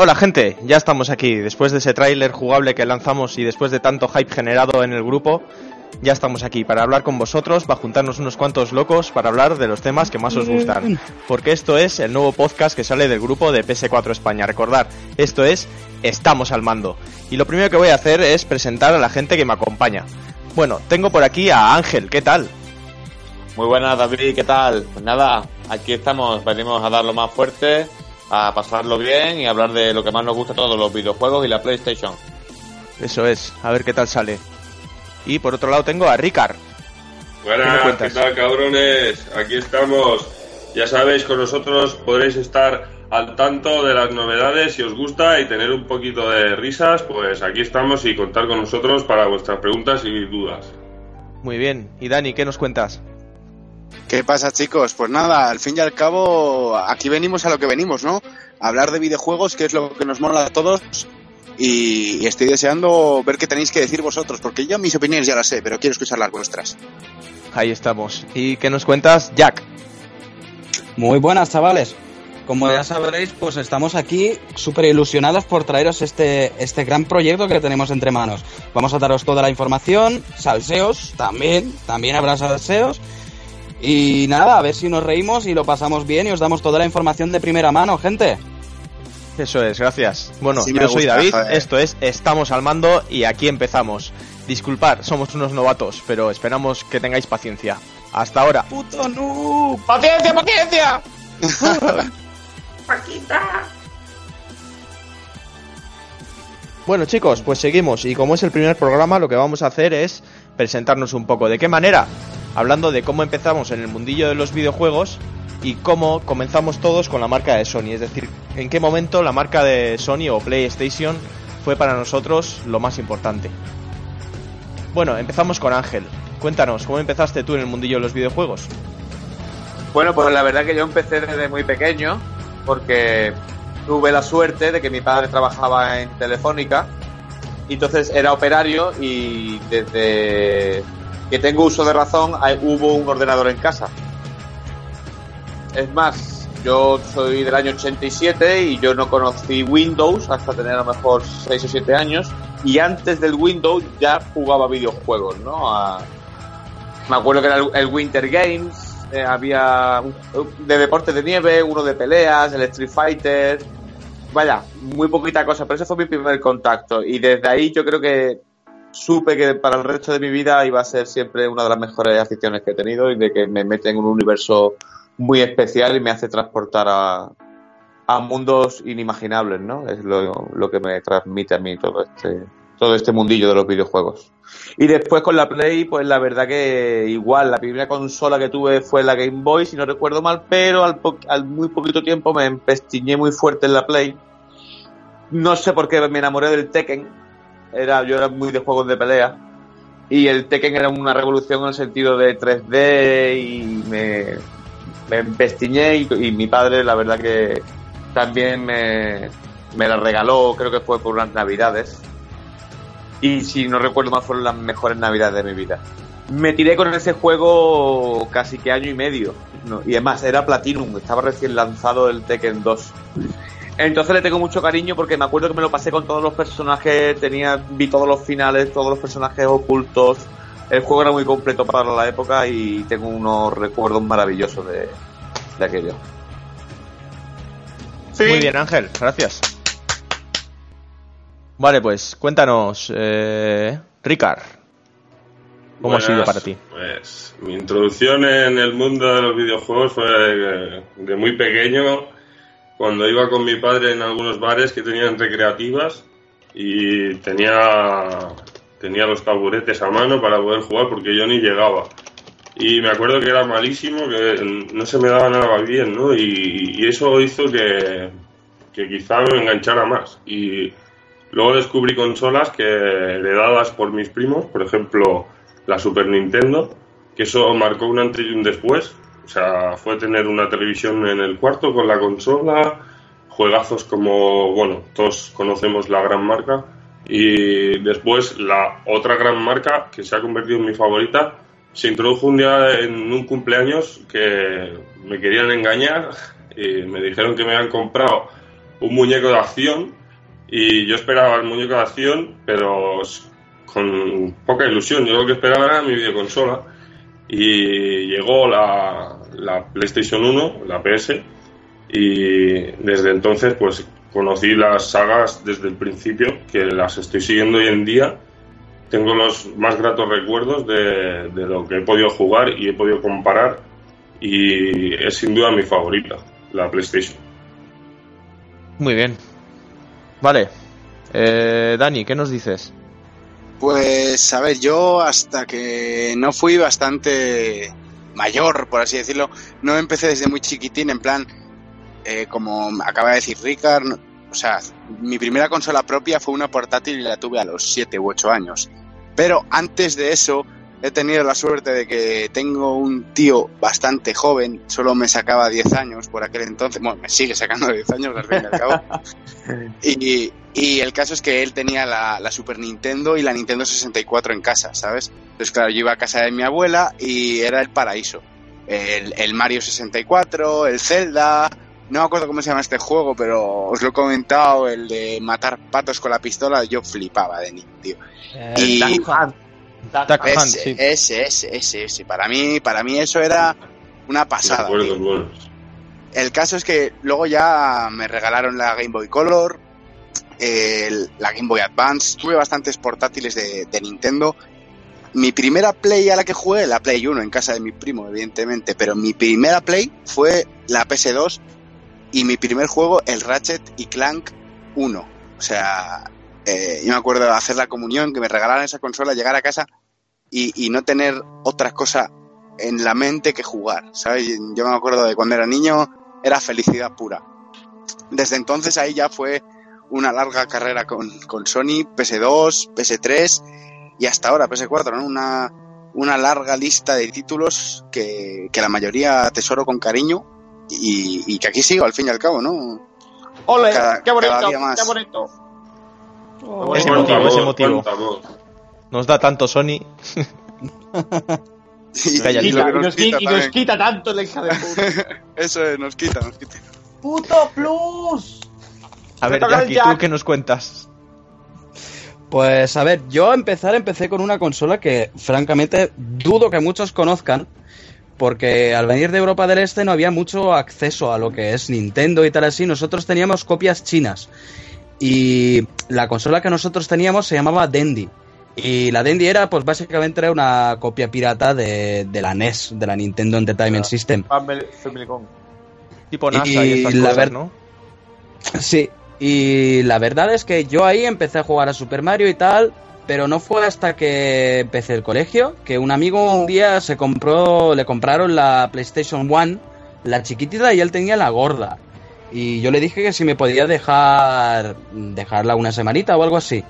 Hola gente, ya estamos aquí. Después de ese tráiler jugable que lanzamos y después de tanto hype generado en el grupo, ya estamos aquí para hablar con vosotros, para juntarnos unos cuantos locos para hablar de los temas que más os gustan. Porque esto es el nuevo podcast que sale del grupo de PS4 España. Recordar, esto es Estamos al mando. Y lo primero que voy a hacer es presentar a la gente que me acompaña. Bueno, tengo por aquí a Ángel, ¿qué tal? Muy buenas David, ¿qué tal? Pues nada, aquí estamos, venimos a dar lo más fuerte a pasarlo bien y hablar de lo que más nos gusta a todos los videojuegos y la PlayStation. Eso es, a ver qué tal sale. Y por otro lado tengo a Ricard. Buenas, ¿qué, tal cabrones? Aquí estamos. Ya sabéis, con nosotros podréis estar al tanto de las novedades si os gusta y tener un poquito de risas, pues aquí estamos y contar con nosotros para vuestras preguntas y dudas. Muy bien. Y Dani, ¿qué nos cuentas? ¿Qué pasa, chicos? Pues nada, al fin y al cabo, aquí venimos a lo que venimos, ¿no? A hablar de videojuegos, que es lo que nos mola a todos. Y, estoy deseando ver qué tenéis que decir vosotros, porque yo mis opiniones ya las sé, pero quiero escuchar las vuestras. Ahí estamos. ¿Y qué nos cuentas, Jack? Muy buenas, chavales. Como ya sabréis, pues estamos aquí súper ilusionados por traeros este, este gran proyecto que tenemos entre manos. Vamos a daros toda la información, salseos también, también habrá salseos y nada, a ver si nos reímos y lo pasamos bien y os damos toda la información de primera mano, gente. Eso es, gracias. Bueno, yo soy David, esto es Estamos al mando y aquí empezamos. Disculpad, somos unos novatos, pero esperamos que tengáis paciencia. Hasta ahora. ¡Puto no! ¡Paciencia, paciencia! ¡Paquita! Bueno chicos, pues seguimos y como es el primer programa lo que vamos a hacer es presentarnos un poco. ¿De qué manera? Hablando de cómo empezamos en el mundillo de los videojuegos y cómo comenzamos todos con la marca de Sony, es decir, en qué momento la marca de Sony o PlayStation fue para nosotros lo más importante. Bueno, empezamos con Ángel. Cuéntanos, ¿cómo empezaste tú en el mundillo de los videojuegos? Bueno, pues la verdad que yo empecé desde muy pequeño, porque tuve la suerte de que mi padre trabajaba en Telefónica, entonces era operario y desde que tengo uso de razón, hubo un ordenador en casa. Es más, yo soy del año 87 y yo no conocí Windows hasta tener a lo mejor 6 o 7 años. Y antes del Windows ya jugaba videojuegos, ¿no? me acuerdo que era el, Winter Games, eh, había de deporte de nieve, uno de peleas, el Street Fighter. Vaya, muy poquita cosa, pero ese fue mi primer contacto. Y desde ahí yo creo que supe que para el resto de mi vida iba a ser siempre una de las mejores aficiones que he tenido y de que me mete en un universo muy especial y me hace transportar a, a mundos inimaginables, ¿no? Es lo, lo, que me transmite a mí todo este, todo este mundillo de los videojuegos. Y después con la Play, pues la verdad que igual, la primera consola que tuve fue la Game Boy, si no recuerdo mal, pero al, al muy poquito tiempo me empestiñé muy fuerte en la Play. No sé por qué me enamoré del Tekken, era, yo era muy de juegos de pelea. Y el Tekken era una revolución en el sentido de 3D y me, me empestiñé y, mi padre la verdad que también me, me la regaló, creo que fue por unas navidades. Y si no recuerdo mal fueron las mejores navidades de mi vida. Me tiré con ese juego casi que año y medio. No, y además era Platinum, estaba recién lanzado el Tekken 2. Entonces le tengo mucho cariño porque me acuerdo que me lo pasé con todos los personajes, tenía, vi todos los finales, todos los personajes ocultos. El juego era muy completo para la época y tengo unos recuerdos maravillosos de, de aquello. Muy bien, Ángel, gracias. Vale, pues cuéntanos, eh, Ricard, ¿cómo ha sido para ti? Pues mi introducción en el mundo de los videojuegos fue de, de muy pequeño, cuando iba con mi padre en algunos bares que tenían recreativas y tenía, tenía los taburetes a mano para poder jugar porque yo ni llegaba. Y me acuerdo que era malísimo, que no se me daba nada bien, ¿no? Y, y eso hizo que, que quizá me enganchara más. Y luego descubrí consolas que heredadas por mis primos, por ejemplo, la Super Nintendo, que eso marcó un antes y un después. O sea, fue tener una televisión en el cuarto con la consola, juegazos como, bueno, todos conocemos la gran marca. Y después la otra gran marca que se ha convertido en mi favorita, se introdujo un día en un cumpleaños que me querían engañar y me dijeron que me habían comprado un muñeco de acción y yo esperaba el muñeco de acción, pero con poca ilusión. Yo lo que esperaba era mi videoconsola y llegó la, la PlayStation 1, la PS, y desde entonces pues conocí las sagas desde el principio, que las estoy siguiendo hoy en día. Tengo los más gratos recuerdos de, de lo que he podido jugar y he podido comparar y es sin duda mi favorita, la PlayStation. Muy bien. Vale. Eh, Dani, ¿qué nos dices? Pues, a ver, yo hasta que no fui bastante mayor, por así decirlo, no empecé desde muy chiquitín, en plan, eh, como acaba de decir Ricard, o sea, mi primera consola propia fue una portátil y la tuve a los 7 u 8 años. Pero antes de eso, he tenido la suerte de que tengo un tío bastante joven, solo me sacaba 10 años por aquel entonces, bueno, me sigue sacando 10 años al fin y al cabo. y, y el caso es que él tenía la, la, Super Nintendo y la Nintendo 64 en casa, ¿sabes? Entonces, claro, yo iba a casa de mi abuela y era el paraíso. El, el Mario 64, el Zelda, no me acuerdo cómo se llama este juego, pero os lo he comentado, el de matar patos con la pistola, yo flipaba de niño, tío. Eh, y Duck Hunt. Duck Hunt, ese, sí. ese, ese, ese, ese. Para mí, para mí eso era una pasada. Tío. buenos. El caso es que luego ya me regalaron la Game Boy Color, el- la Game Boy Advance, tuve bastantes portátiles de, de Nintendo. Mi primera Play a la que jugué, la Play 1 en casa de mi primo, evidentemente, pero mi primera Play fue la PS2 y mi primer juego, el Ratchet y Clank 1. O sea, eh, yo me acuerdo de hacer la comunión, que me regalaran esa consola, llegar a casa y, y no tener otra cosa en la mente que jugar, ¿sabes? Yo me acuerdo de cuando era niño, era felicidad pura. Desde entonces ahí ya fue una larga carrera con, con Sony, PS2, PS3 y hasta ahora PS4, ¿no? Una, una larga lista de títulos que, que la mayoría atesoro con cariño y, y que aquí sigo al fin y al cabo, ¿no? ¡Ole! Cada- ¡Qué bonito! cada día más. ¡Qué bonito! Oh. Ese Cuánto motivo, ese amor, motivo. cuánto amor. Nos da tanto Sony. Y, nos, y quita tanto la hija de puta. Eso es, nos quita, nos quita. ¡Puto plus! A ver, el Jackie, Jack. ¿tú qué nos cuentas? Pues a ver, yo a empezar empecé con una consola que francamente dudo que muchos conozcan, porque al venir de Europa del Este no había mucho acceso a lo que es Nintendo y tal así. Nosotros teníamos copias chinas y la consola que nosotros teníamos se llamaba Dendy. Y la Dendy era, pues básicamente era una copia pirata de, de la NES, de la Nintendo Entertainment. System. Family, Family Con. Tipo NASA y, Y la cosas, ¿no? Sí, y la verdad es que yo ahí empecé a jugar a Super Mario y tal, pero no fue hasta que empecé el colegio que un amigo un día se compró, le compraron la PlayStation One, la chiquitita y él tenía la gorda. Y yo le dije que si me podía dejar dejarla una semanita o algo así.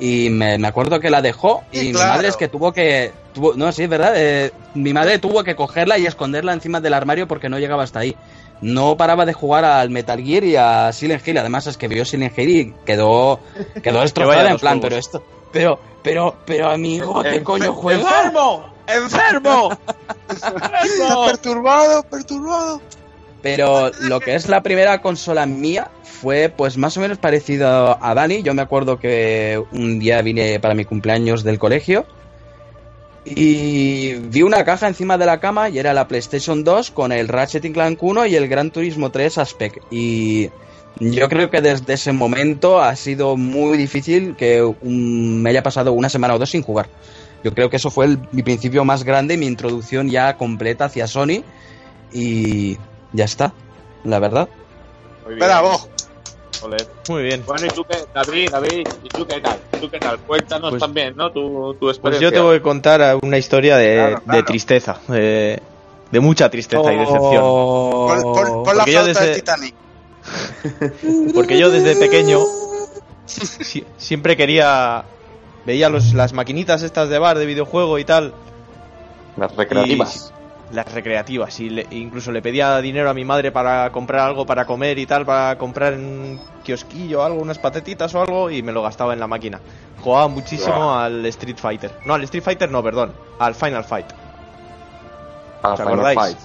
Y me, me acuerdo que la dejó y Sí, mi madre es que tuvo que... Tuvo, no, sí, es verdad. eh, mi madre tuvo que cogerla y esconderla encima del armario porque no llegaba hasta ahí. No paraba de jugar al Metal Gear y a Silent Hill. Además es que vio Silent Hill y quedó, quedó destrozada en plan, juegos. pero esto... Pero, pero, pero amigo, ¿qué En- coño juega? ¡Enfermo! ¡Enfermo! Está perturbado, perturbado. Pero lo que es la primera consola mía fue pues más o menos parecido a Dani. Yo me acuerdo que un día vine para mi cumpleaños del colegio y vi una caja encima de la cama y era la PlayStation 2 con el Ratchet Clank 1 y el Gran Turismo 3 Aspect. Y yo creo que desde ese momento ha sido muy difícil que un- me haya pasado una semana o dos sin jugar. Yo creo que eso fue el- mi principio más grande, mi introducción ya completa hacia Sony y ya está, la verdad. Muy bien. Bravo. Muy bien. Bueno, ¿y tú qué, David, David, ¿y tú qué tal? ¿Tú qué tal? Cuéntanos Pues- también, ¿no? Tu, tu Pues experiencia. yo te voy a contar una historia de, Claro, claro. de tristeza, de, de mucha tristeza y decepción. Oh. Pon, pon- pon la Porque yo flauta desde- del Titanic. Porque yo desde pequeño si- siempre quería... Veía los, las maquinitas estas de bar, de videojuego y tal, Las recreativas. Las recreativas, y le- incluso le pedía dinero a mi madre para comprar algo para comer y tal, para comprar en un kiosquillo algo, unas patatitas o algo, y me lo gastaba en la máquina. Jugaba muchísimo al Street Fighter. No, al Street Fighter no, perdón, al Final Fight. Para ¿Os Final acordáis? Fight.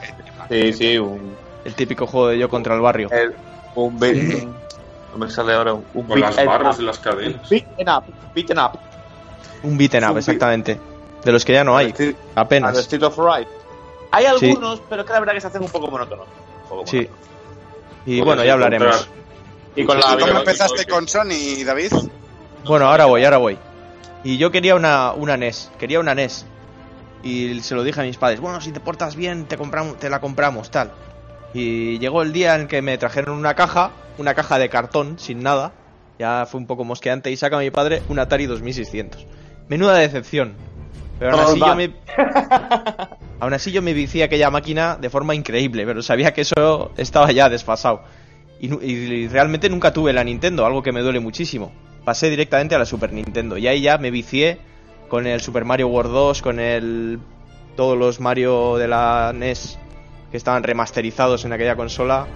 Sí, sí, un, El típico juego de yo contra el barrio. el- un beat. No me sale ahora un, un Con las beat- barras up. de las cadenas. Beaten up, beaten up. Un beaten up, un beat- exactamente. De los que ya no hay, apenas. Street of Rage. Hay Sí. algunos, pero que la verdad que se hacen un poco monótonos. Un poco Sí. monótonos. Y bueno, ya hablaremos. Y con ¿Y la cómo empezaste con Sony, David? Bueno, ahora voy, ahora voy. Y yo quería una, una NES, quería una NES. Y se lo dije a mis padres, bueno, si te portas bien, te, compramos, te la compramos, tal. Y llegó el día en que me trajeron una caja, una caja de cartón, sin nada. Ya fue un poco mosqueante y saca mi padre un Atari 2600. Menuda decepción. Pero aún así, yo me, aún así yo me vicié aquella máquina de forma increíble, pero sabía que eso estaba ya desfasado. Y, y realmente nunca tuve la Nintendo, algo que me duele muchísimo. Pasé directamente a la Super Nintendo y ahí ya me vicié con el Super Mario World 2, con el todos los Mario de la NES que estaban remasterizados en aquella consola.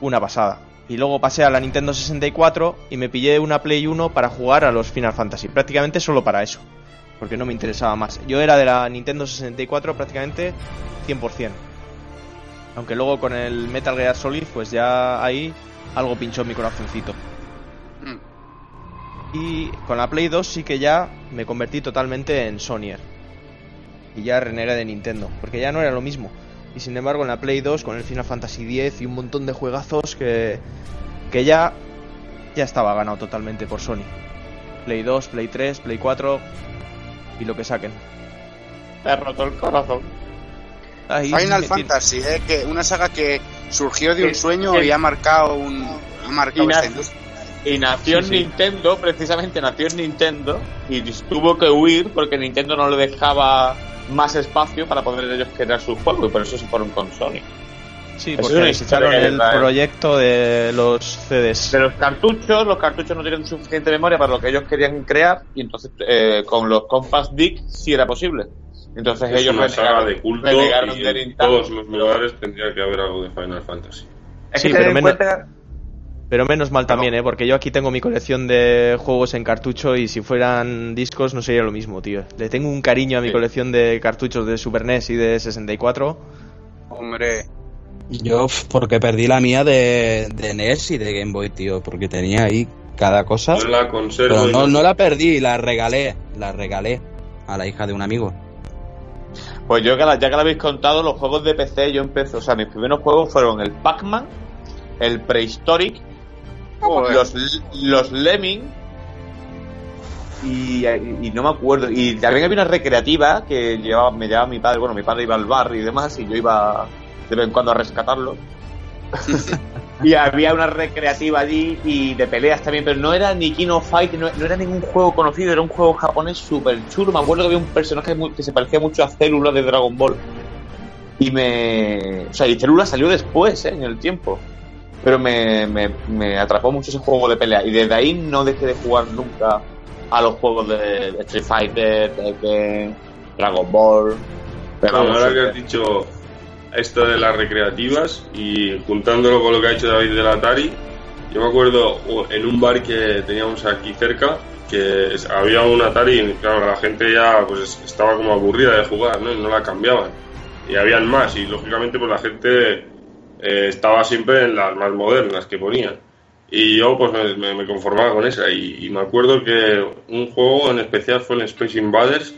Una pasada. Y luego pasé a la Nintendo 64 y me pillé una Play 1 para jugar a los Final Fantasy. Prácticamente solo para eso. Porque no me interesaba más. Yo era de la Nintendo 64 prácticamente 100%. Aunque luego con el Metal Gear Solid, pues ya ahí algo pinchó mi corazoncito. Mm. Y con la Play 2 sí que ya me convertí totalmente en Sonyer. Y ya renegué de Nintendo, porque ya no era lo mismo. Y sin embargo en la Play 2 con el Final Fantasy X y un montón de juegazos que, que ya, ya estaba ganado totalmente por Sony. Play 2, Play 3, Play 4 y lo que saquen. Te ha roto el corazón. Ahí Final Fantasy, ¿eh? que una saga que surgió de un sueño que- y ha marcado un ha marcado Y esta na- industria. Y nació Sí, en sí. Nintendo, precisamente nació en Nintendo, y tuvo que huir porque Nintendo no le dejaba más espacio para poder ellos crear su juego, y por eso se fueron con Sony. Sí, Eso porque desecharon el trae. proyecto de los CDs. De los cartuchos, los cartuchos no tienen suficiente memoria para lo que ellos querían crear, y entonces eh, con los Compact Disc sí era posible. Entonces Es ellos una saga renegaron- de culto renegaron y de en todos los lugares tendría que haber algo de Final Fantasy. Es Sí, que pero menos- cuenta- Pero menos mal también, ¿eh? Porque yo aquí tengo mi colección de juegos en cartucho y si fueran discos no sería lo mismo, tío. Le tengo un cariño a mi Sí. colección de cartuchos de Super NES y de 64. Hombre, Yo, porque perdí la mía de, de NES y de Game Boy, tío, porque tenía ahí cada cosa. Yo la conservo Pero no, no la perdí, la regalé, la regalé a la hija de un amigo. Pues yo, que la- ya que lo habéis contado, los juegos de PC yo empecé, o sea, mis primeros juegos fueron el Pac-Man, el Prehistoric, Joder. los, los Lemming, y, y no me acuerdo. Y también había una recreativa que llevaba, me llevaba mi padre, bueno, mi padre iba al bar y demás, y yo iba de vez en cuando a rescatarlo. y había una recreativa allí y de peleas también, pero no era ni King of Fight, no, no era ningún juego conocido, era un juego japonés súper chulo. Me acuerdo que había un personaje muy- que se parecía mucho a Célula de Dragon Ball. Y me. O sea, y Célula salió después, ¿eh? en el tiempo. Pero me, me, me atrapó mucho ese juego de pelea. Y desde ahí no dejé de jugar nunca a los juegos de, de Street Fighter, Tekken, Dragon Ball. Pero ahora que has dicho esto de las recreativas y juntándolo con lo que ha hecho David del Atari, yo me acuerdo en un bar que teníamos aquí cerca, que había un Atari y claro, la gente ya pues estaba como aburrida de jugar, ¿no? Y no la cambiaban. Y habían más y lógicamente pues la gente eh, estaba siempre en las más modernas que ponían. Y yo pues me- me conformaba con esa. Y, y me acuerdo que un juego en especial fue el Space Invaders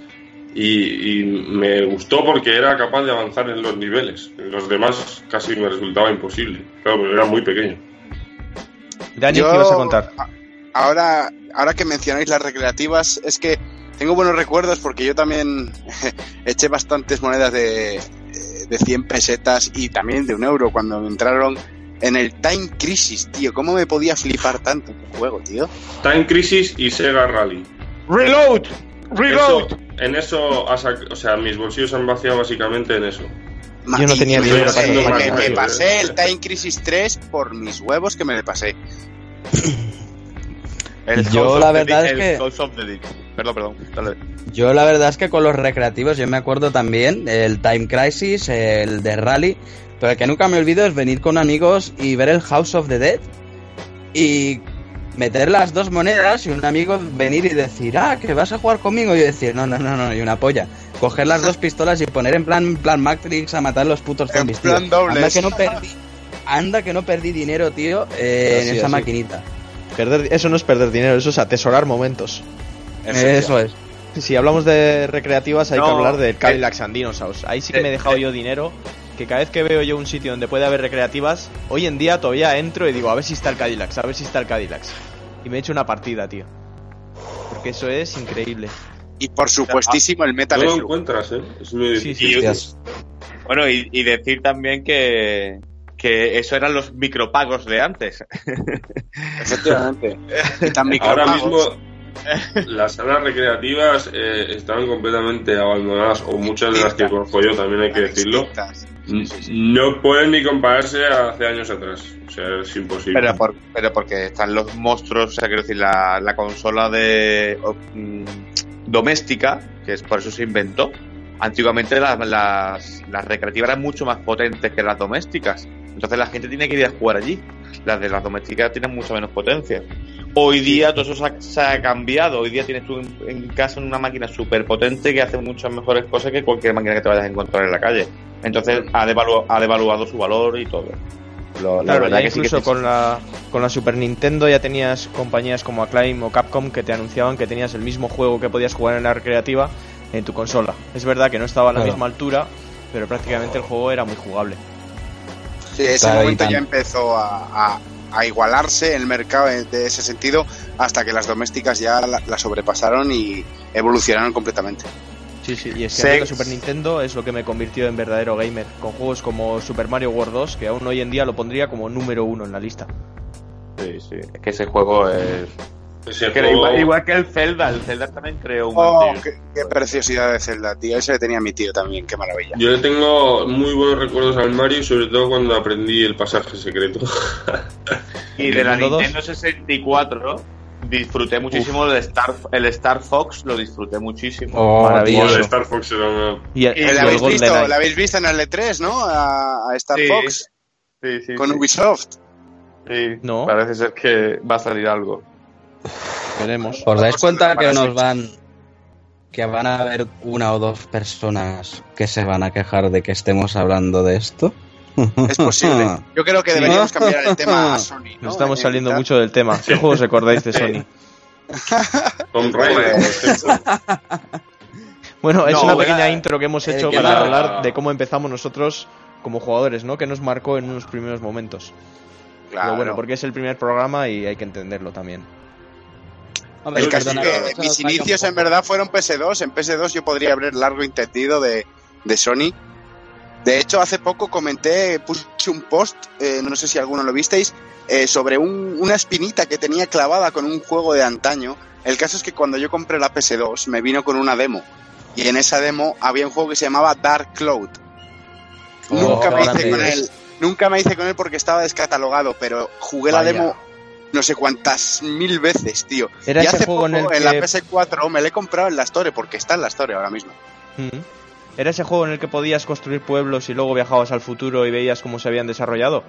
y, y me gustó porque era capaz de avanzar en los niveles. En los demás casi me resultaba imposible. Claro, porque era muy pequeño. Dani, Yo- ¿qué ibas a contar? Ahora, ahora que mencionáis las recreativas, es que tengo buenos recuerdos porque yo también eché bastantes monedas de, de 100 pesetas y también de un euro cuando me entraron en el Time Crisis, tío. ¿Cómo me podía flipar tanto el juego, tío? Time Crisis y Sega Rally. ¡Reload! ¡Reload! Eso- en eso, o sea, mis bolsillos se han vaciado básicamente en eso. Ma- Yo no tenía dinero me- para pasé el Time Crisis 3 por mis huevos que me le pasé. El Yo House la verdad es que- House of the Dead. Perdón, perdón. Dale. Yo la verdad es que con los recreativos yo me acuerdo también el Time Crisis, el de Rally, pero el que nunca me olvido es venir con amigos y ver el House of the Dead y meter las dos monedas y un amigo venir y decir, ah, que vas a jugar conmigo y yo decir, no, no, no, no, y una polla. Coger las dos pistolas y poner en plan, en plan Matrix a matar los putos En zombies, tío. plan dobles. Anda que no perdí, anda que no perdí dinero, tío, eh, en esa así. maquinita. Perder, eso no es perder dinero, eso es atesorar momentos. Eso es. Si hablamos de recreativas hay que hablar del eh, Cadillac and Dinosaurs. Ahí sí que me he eh, dejado eh. yo dinero. Que cada vez que veo yo un sitio donde puede haber recreativas, hoy en día todavía entro y digo, a ver si está el Cadillac, a ver si está el Cadillac. Y me he hecho una partida, tío. Porque eso es increíble. Y por supuestísimo el Metal No lo encuentras, ¿eh? Es muy Sí, difícil. sí. Hostias. Bueno, y, y decir también que, que eso eran los micropagos de antes. Efectivamente. Y Ahora mismo las salas recreativas eh, están completamente abandonadas, o muchas de las que conozco yo, también hay que decirlo. No pueden ni compararse a hace años atrás. O sea, es imposible. Pero, por- pero porque están los monstruos, o sea, quiero decir, la, la consola de o- mm, doméstica, que es por eso se inventó. Antiguamente las, las, las recreativas eran mucho más potentes que las domésticas. Entonces la gente tiene que ir a jugar allí. Las de las domésticas tienen mucho menos potencia. Hoy día todo eso se ha, se ha cambiado. Hoy día tienes tú en, en casa una máquina súper potente que hace muchas mejores cosas que cualquier máquina que te vayas a encontrar en la calle. Entonces ha, devalu- ha devaluado su valor y todo. Lo- la Claro, verdad ya que sí que incluso con la con la Super Nintendo ya tenías compañías como Acclaim o Capcom que te anunciaban que tenías el mismo juego que podías jugar en la recreativa en tu consola. Es verdad que no estaba a la Claro. misma altura, pero prácticamente el juego era muy jugable. Sí, ese momento ya empezó a, a- a igualarse el mercado de ese sentido hasta que las domésticas ya la, la sobrepasaron y evolucionaron completamente. Sí, sí, y es que Sí. la Super Nintendo es lo que me convirtió en verdadero gamer, con juegos como Super Mario World 2, que aún hoy en día lo pondría como número uno en la lista. Sí, sí. Es que ese juego es. Que igual, igual que el Zelda, el Zelda también creó un Oh, qué, qué preciosidad de Zelda, tío. Ese le tenía mi tío también, qué maravilla. Yo le tengo muy buenos recuerdos al Mario, sobre todo cuando aprendí el pasaje secreto. Y de la Nintendo Nintendo 64 disfruté muchísimo el Star, el Star Fox, lo disfruté muchísimo. Oh, Maravilloso. Bueno, Star Fox era una... Y el, y ¿La habéis, visto, la habéis visto en el E3, ¿no? A, a Star Sí, Fox Sí, sí, con sí. Ubisoft. Sí, No. Parece ser que va a salir algo. Veremos. ¿Os dais cuenta que nos van que van a haber una o dos personas que se van a quejar de que estemos hablando de esto? Es posible. Yo creo que deberíamos cambiar el tema a Sony. ¿no? Nos estamos En saliendo mucho del tema. ¿Qué juegos recordáis de Sony? Tomb Raider, ejemplo. Bueno, es No, una era- pequeña intro que hemos el hecho que para era- hablar de cómo empezamos nosotros como jugadores, ¿no? Que nos marcó en unos primeros momentos. Claro. Pero bueno, porque es el primer programa y hay que entenderlo también. Hombre, El caso es que mis inicios en verdad fueron PS2. En PS2 yo podría haber largo entendido de, de Sony. De hecho, hace poco comenté, puse un post, eh, no sé si alguno lo visteis, eh, sobre un- una espinita que tenía clavada con un juego de antaño. El caso es que cuando yo compré la PS2 me vino con una demo. Y en esa demo había un juego que se llamaba Dark Cloud. Oh, nunca me hice con él. Nunca me hice con él porque estaba descatalogado, pero jugué la demo no sé cuántas mil veces, tío. Era y ese hace juego poco, en el en la que- PS4 me lo he comprado en la Store porque está en la Store ahora mismo. Mm. ¿Era ese juego en el que podías construir pueblos y luego viajabas al futuro y veías cómo se habían desarrollado?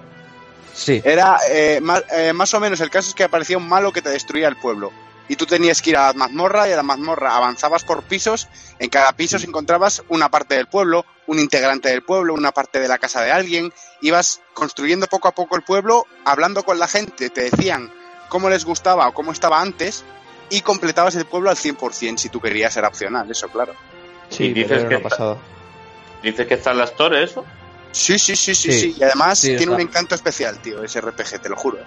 Sí, Era eh, más, eh, más o menos, el caso es que aparecía un malo que te destruía el pueblo. y tú tenías que ir a la mazmorra y a la mazmorra avanzabas por pisos, en cada piso encontrabas una parte del pueblo, un integrante del pueblo, una parte de la casa de alguien, ibas construyendo poco a poco el pueblo, hablando con la gente, te decían cómo les gustaba o cómo estaba antes y completabas el pueblo al 100% si tú querías, era opcional, eso claro. Sí, Y dices que está-. Dices que está en las torres, eso. Sí, sí, sí, sí, Sí. sí. Y además Sí, tiene está. un encanto especial, tío, ese RPG, te lo juro.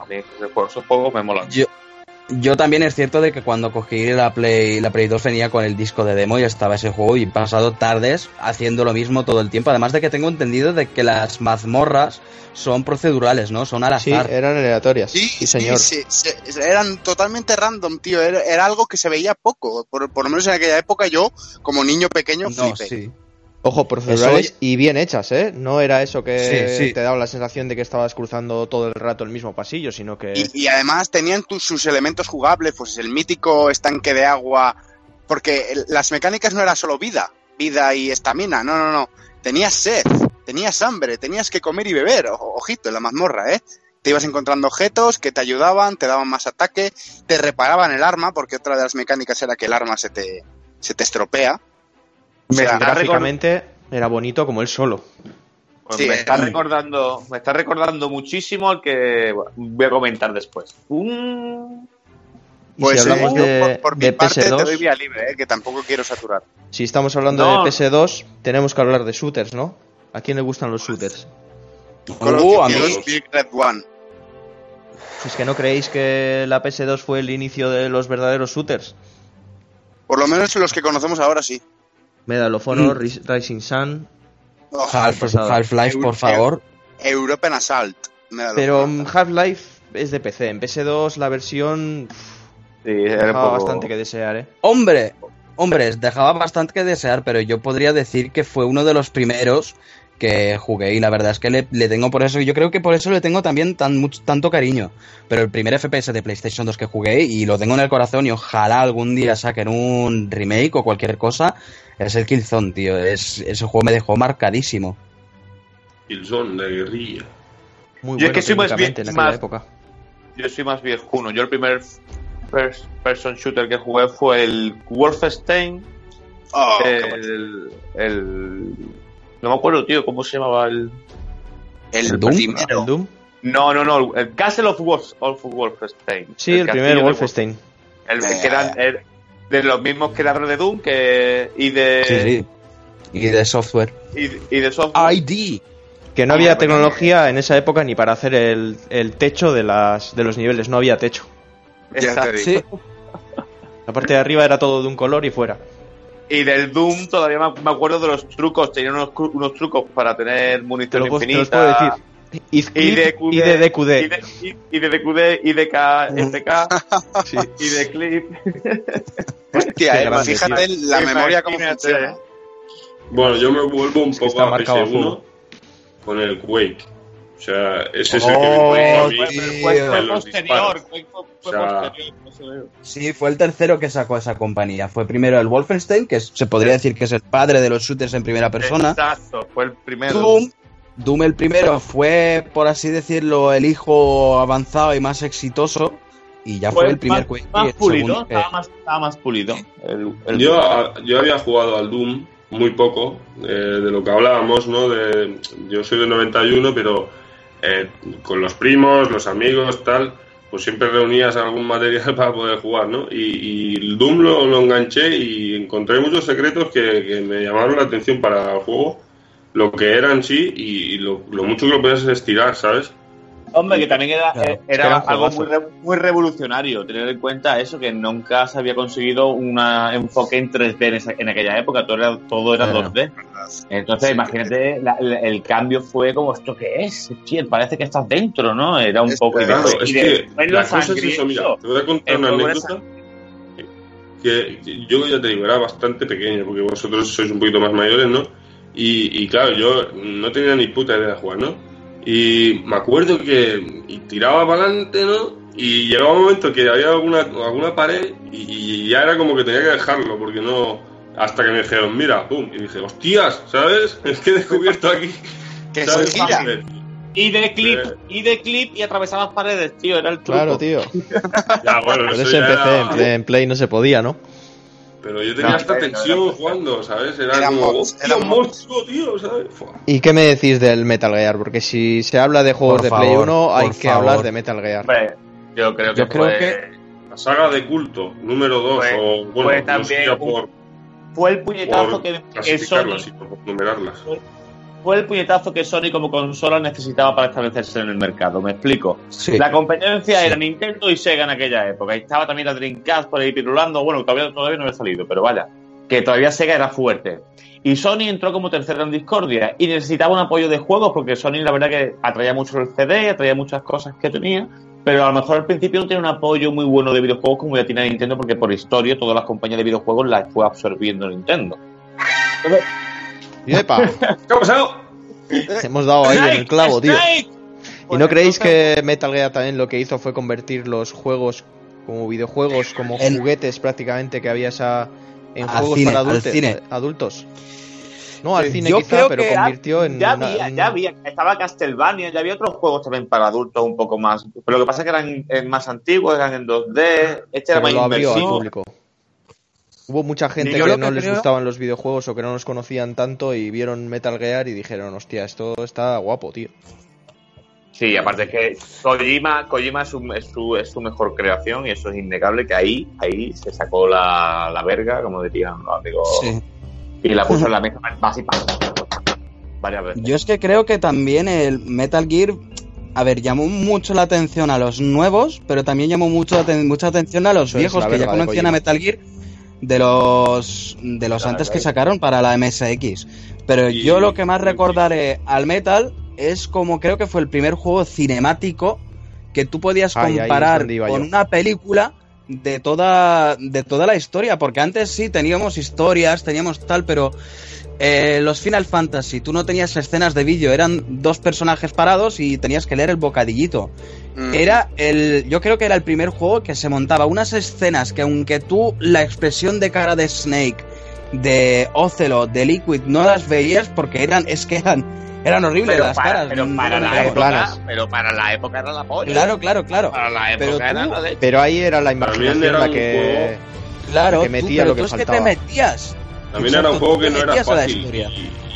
A mí por esos juegos me molan. Yo, yo también es cierto de que cuando cogí la Play, la Play 2 venía con el disco de demo y estaba ese juego y he pasado tardes haciendo lo mismo todo el tiempo. Además de que tengo entendido de que las mazmorras son procedurales, ¿no? Son al Sí, azar. eran aleatorias. Sí, Sí, señor. sí, sí, sí, eran totalmente random, tío. Era, era algo que se veía poco. Por, por lo menos en aquella época yo, como niño pequeño, no, flipé. Ojo, procedurales Eso- y bien hechas, ¿eh? No era eso que Sí, sí. te daba la sensación de que estabas cruzando todo el rato el mismo pasillo, sino que... Y, y además tenían tus, sus elementos jugables, pues el mítico estanque de agua, porque el- las mecánicas no era solo vida, vida y estamina, no, no, no. Tenías sed, tenías hambre, tenías que comer y beber, o- ojito, en la mazmorra, ¿eh? Te ibas encontrando objetos que te ayudaban, te daban más ataque, te reparaban el arma, porque otra de las mecánicas era que el arma se te, se te estropea. O Me sea, está Gráficamente era bonito como él solo. Pues Sí, me está eh. recordando, me está recordando muchísimo al que voy a comentar después. Un... Y pues si hablamos eh, de, por, por mi de parte te doy PS2, vía libre, ¿eh? que tampoco quiero saturar. si estamos hablando No. de PS2, tenemos que hablar de shooters, ¿no? ¿A quién le gustan los shooters? Uh, Big Red One. ¿Es que no creéis que la PS2 fue el inicio de los verdaderos shooters? Por lo menos los que conocemos ahora sí. Medal of Honor, Ris- Rising Sun... Oh, Half-. Half-Life, por favor. European Assault. Pero mm, Half-Life es de PC. En PS2 la versión Sí, dejaba poco- bastante que desear, ¿eh? Hombre, hombres, dejaba bastante que desear, pero yo podría decir que fue uno de los primeros que jugué y la verdad es que le, le tengo por eso, yo creo que por eso le tengo también tan mucho, tanto cariño. Pero el primer FPS de PlayStation 2 que jugué y lo tengo en el corazón y ojalá algún día saquen un remake o cualquier cosa, es el Killzone, tío. Es, ese juego me dejó marcadísimo. Killzone de guerrilla. Muy Yo es bueno que soy más bien- en aquella más- época. Yo soy más viejuno. Yo el primer first person shooter que jugué fue el Wolfenstein. Oh, el, el- No me acuerdo, tío, cómo se llamaba el... el, ¿el Doom? primero. ¿El Doom? No, no, no, el Castle of, Wolf, of Wolfenstein. Sí, el, castillo primer Wolfenstein. El, que eran el- de los mismos creadores de Doom que, y de Sí, sí. Y de software. Y, y de software. ID. Que no Ah, había tecnología en esa época ni para hacer el, el techo de, las, de los niveles, no había techo. Exacto. Sí. La parte de arriba era todo de un color y fuera. Y del Doom todavía me acuerdo de los trucos. Tenían unos, unos trucos para tener Te, munición te los decir. Y de clip QD, y de DQD. Y de, y, y de DQD, y de K, FK, Sí. y de clip. Hostia, eh, grande, fíjate la tío. memoria cómo funciona. Bueno, yo me vuelvo un Es poco a marcado a PS1 fuego. con el Quake. O sea, ese es el que Oh, me. Fue, fue posterior. disparos. Fue, fue O sea, posterior. no sé. Sí, fue el tercero que sacó esa compañía. Fue primero el Wolfenstein, que es- se podría decir que es el padre de los shooters en primera persona. Exacto, fue el primero. Doom, Doom el primero fue, por así decirlo, el hijo avanzado y más exitoso. Y ya fue, el primer más, Quake. más pulido, segundo que- estaba más, estaba más pulido. El, el Yo, Doom. a- yo había jugado al Doom muy poco, eh, de lo que hablábamos, ¿no? De, yo soy del 91, pero eh, con los primos, los amigos, tal, pues siempre reunías algún material para poder jugar, ¿no? Y, el Doom lo, lo enganché y encontré muchos secretos que, que me llamaron la atención para el juego, lo que era sí y, lo, lo mucho que lo podías estirar, ¿sabes? Hombre, que también era, Claro, eh, era era algo muy, re- muy revolucionario. Tener en cuenta eso, que nunca se había conseguido un enfoque en 3D en, esa- en aquella época. Todo era, todo era Claro. 2D. Entonces, imagínate, la- la- el cambio fue como, ¿esto qué es? Tío, parece que estás dentro, ¿no? Era un Es poco... y Claro, es y que la cosa es eso, mira, te voy a contar El una anécdota que yo ya te digo, era bastante pequeño, porque vosotros sois un poquito más mayores, ¿no? Y, y claro, yo no tenía ni puta idea de jugar, ¿no? Y me acuerdo que y tiraba para adelante, ¿no? Y llegaba un momento que había alguna, alguna pared y, y ya era como que tenía que dejarlo, porque no... Hasta que me dijeron, mira, pum, y dije, hostias, ¿sabes? Es que he descubierto aquí... Que ¿sabes? Joder. Y de clip, Eh. y de clip y atravesabas paredes, tío, era el truco. Claro, tío. Ya, bueno, Por eso eso ya empecé, era- en Play, en Play no se podía, ¿no? Pero yo tenía No, hasta no, tensión no, no. jugando, ¿sabes? Era, Era como, mods, era monstruo, tío, ¿sabes? Fua. ¿Y qué me decís del Metal Gear? Porque si se habla de juegos Por de Play favor, 1, hay que favor. hablar de Metal Gear. Yo creo que Yo creo fue, que- La saga de culto, número 2, Fue- o bueno, fue no también por, fue el puñetazo por que, que clasificarlas Sony y por numerarlas. Fue el puñetazo que Sony como consola necesitaba para establecerse en el mercado. Me explico. Sí. La competencia Sí. era Nintendo y Sega en aquella época. Estaba también la Dreamcast por ahí pirulando. Bueno, todavía, todavía no había salido, pero vaya. Que todavía Sega era fuerte. Y Sony entró como tercera en discordia. Y necesitaba un apoyo de juegos porque Sony la verdad que atraía mucho el CD, atraía muchas cosas que tenía. Pero a lo mejor al principio no tenía un apoyo muy bueno de videojuegos como ya tiene Nintendo porque por historia todas las compañías de videojuegos las fue absorbiendo Nintendo. Y ¡epa! ¿Qué ha pasado? Hemos dado ahí en el clavo, tío. ¿Y no creéis que Metal Gear también lo que hizo fue convertir los juegos como videojuegos, como En- juguetes prácticamente que había esa, en Al juegos cine, para al adultos, cine. adultos? No, al cine yo quizá, creo pero que convirtió en... ya una- había, ya había, estaba Castlevania, ya había otros juegos también para adultos un poco más, pero lo que pasa es que eran eh, más antiguos, eran en 2D, este era pero más lo abrió al inmersivo. público. Hubo mucha gente que no que les creo- gustaban los videojuegos o que no los conocían tanto y vieron Metal Gear y dijeron, hostia, esto está guapo, tío. Sí, aparte es que Kojima, Kojima es, su, es, su, es su mejor creación y eso es innegable que ahí, ahí se sacó la, la verga, como dirían los amigos, Sí. y la puso en la mesa más y pa- varias veces. Yo es que creo que también el Metal Gear, a ver, llamó mucho la atención a los nuevos, pero también llamó mucho aten- mucha atención a los Eso viejos que ya de conocían a. Metal Gear de los de los Claro, antes que sacaron para la MSX. Pero Y- yo lo que más recordaré al Metal es como creo que fue el primer juego cinemático que tú podías comparar con yo. una película de toda de toda la historia, porque antes sí teníamos historias, teníamos tal, pero eh, los Final Fantasy, tú no tenías escenas de vídeo, eran dos personajes parados y tenías que leer el bocadillito. Mm. Era el, yo creo que era el primer juego que se montaba unas escenas que aunque tú la expresión de cara de Snake, de Ocelot, de Liquid no las veías porque eran, es que eran, eran horribles pero las para, caras. pero no para la época, planas. pero para la época era la polla. Claro, claro, claro. Para la Pero época era tú- la de... Pero ahí era la imaginación era la que... Claro, que tú- metía pero lo que tú es que faltaba. te metías. También era un juego que no era fácil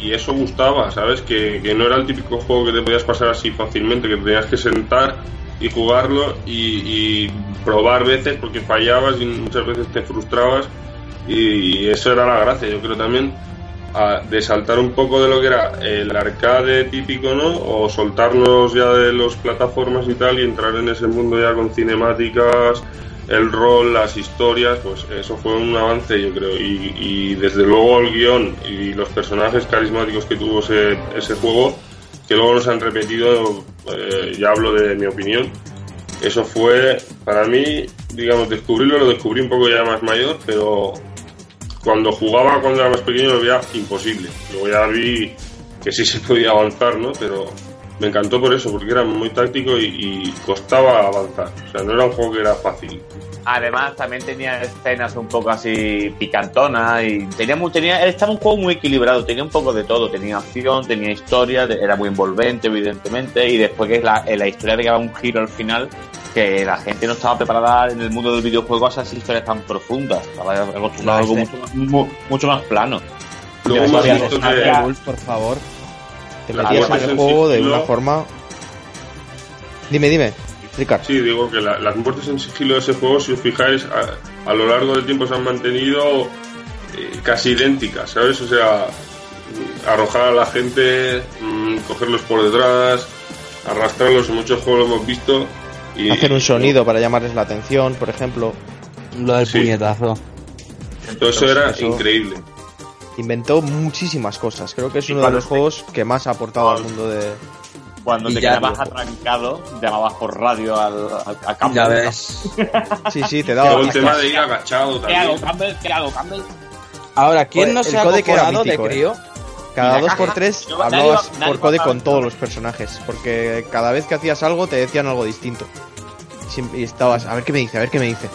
y, y eso gustaba, ¿sabes? Que, que no era el típico juego que te podías pasar así fácilmente, que tenías que sentar y jugarlo y, y probar veces porque fallabas y muchas veces te frustrabas y, y eso era la gracia, yo creo también a- de saltar un poco de lo que era el arcade típico, ¿no? O soltarnos ya de las plataformas y tal y entrar en ese mundo ya con cinemáticas, el rol, las historias, pues eso fue un avance, yo creo. Y, desde luego el guion y los personajes carismáticos que tuvo ese, ese juego, que luego nos han repetido, eh, ya hablo de mi opinión. Eso fue, para mí, digamos, descubrirlo, lo descubrí un poco ya más mayor, pero cuando jugaba cuando era más pequeño lo veía imposible. Luego ya vi que sí se podía avanzar, ¿no? Pero me encantó por eso, porque era muy táctico y, y costaba avanzar. O sea, no era un juego que era fácil. Además, también tenía escenas un poco así picantonas y tenía, tenía, estaba un juego muy equilibrado, tenía un poco de todo, tenía acción, tenía historia, era muy envolvente, evidentemente, y después que la, la historia daba un giro al final que la gente no estaba preparada en el mundo del videojuego a esas historias tan profundas, estaba acostumbrada a algo mucho, más- mu- mucho más plano. Luego por favor. Te La metías en el en juego de una forma... Dime, dime, Ricard. Sí, digo que la- las muertes en sigilo de ese juego, si os fijáis, a, a lo largo del tiempo se han mantenido eh, casi idénticas, ¿sabes? O sea, mm, arrojar a la gente, mm, cogerlos por detrás, arrastrarlos, en muchos juegos lo hemos visto. Y, Hacer un sonido para llamarles la atención, por ejemplo. Lo del Sí. puñetazo. Todo eso era Eso- increíble. Inventó muchísimas cosas. Creo que es uno de los te- juegos que más ha aportado al mundo de... Cuando Y te quedabas atrancado, llamabas por radio al, al. Ya ves. Sí, sí, te daba... el tema de ir agachado ¿Qué hago. Campbell? ¿Qué hago, Campbell? Ahora, ¿quién no el se ha acojonado de eh. crío? Cada Y la dos por tres yo- hablabas nadie por code con todos todo. los personajes, porque cada vez que hacías algo te decían algo distinto. Y estabas, a ver qué me dice, a ver qué me dice.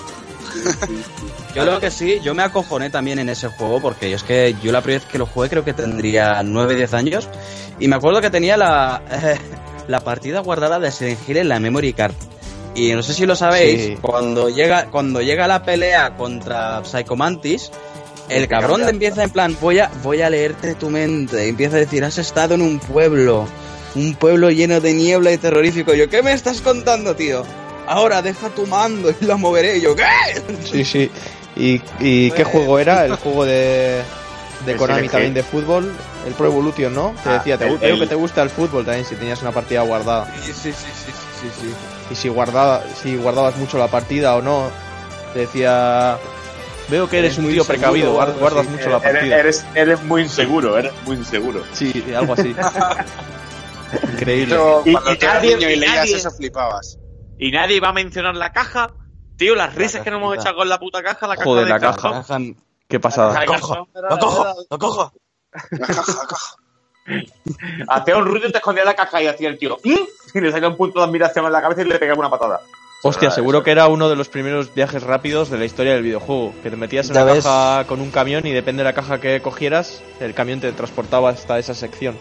Yo lo que sí, yo me acojoné también en ese juego porque yo es que yo la primera vez que lo jugué creo que tendría 9, 10 años y me acuerdo que tenía la, la partida guardada de Silent Hill en la memory card. Y no sé si lo sabéis, Sí. cuando llega cuando llega la pelea contra Psycho Mantis, el cabrón empieza en plan, voy a, voy a leerte tu mente. Y empieza a decir, has estado en un pueblo, un pueblo lleno de niebla y terrorífico. Yo, ¿qué me estás contando, tío? Ahora deja tu mando y lo moveré. Y yo, ¿qué? Sí, sí. ¿Y, y qué juego era? El juego de, de El Konami también de fútbol, el Pro Evolution, ¿no? Te Ah, decía, te, el- veo el- que te gusta el fútbol también si tenías una partida guardada. Sí, sí, sí, sí, sí, sí. Y si, guardaba, si guardabas mucho la partida o no, te decía, veo que eres Eres un tío precavido, guardas mucho la Eres, partida. eres, eres muy inseguro, eres muy inseguro. Sí, algo así. Increíble. Y, nadie, niño y y leías nadie- eso, flipabas. y nadie va a mencionar la caja. Tío, las risas que nos hemos echado con la puta caja, la caja Joder, de la caja. Cajan- Qué pasada. La caja cojo, lo cojo, lo cojo. La caja, la caja. Hacía un ruido y te escondía la caja y hacía el tío. "¿Mm?", Y le salía un punto de admiración en la cabeza y le pegaba una patada. Hostia, seguro que era uno de los primeros viajes rápidos de la historia del videojuego. Que te metías en ves. caja con un camión y depende de la caja que cogieras, el camión te transportaba hasta esa sección.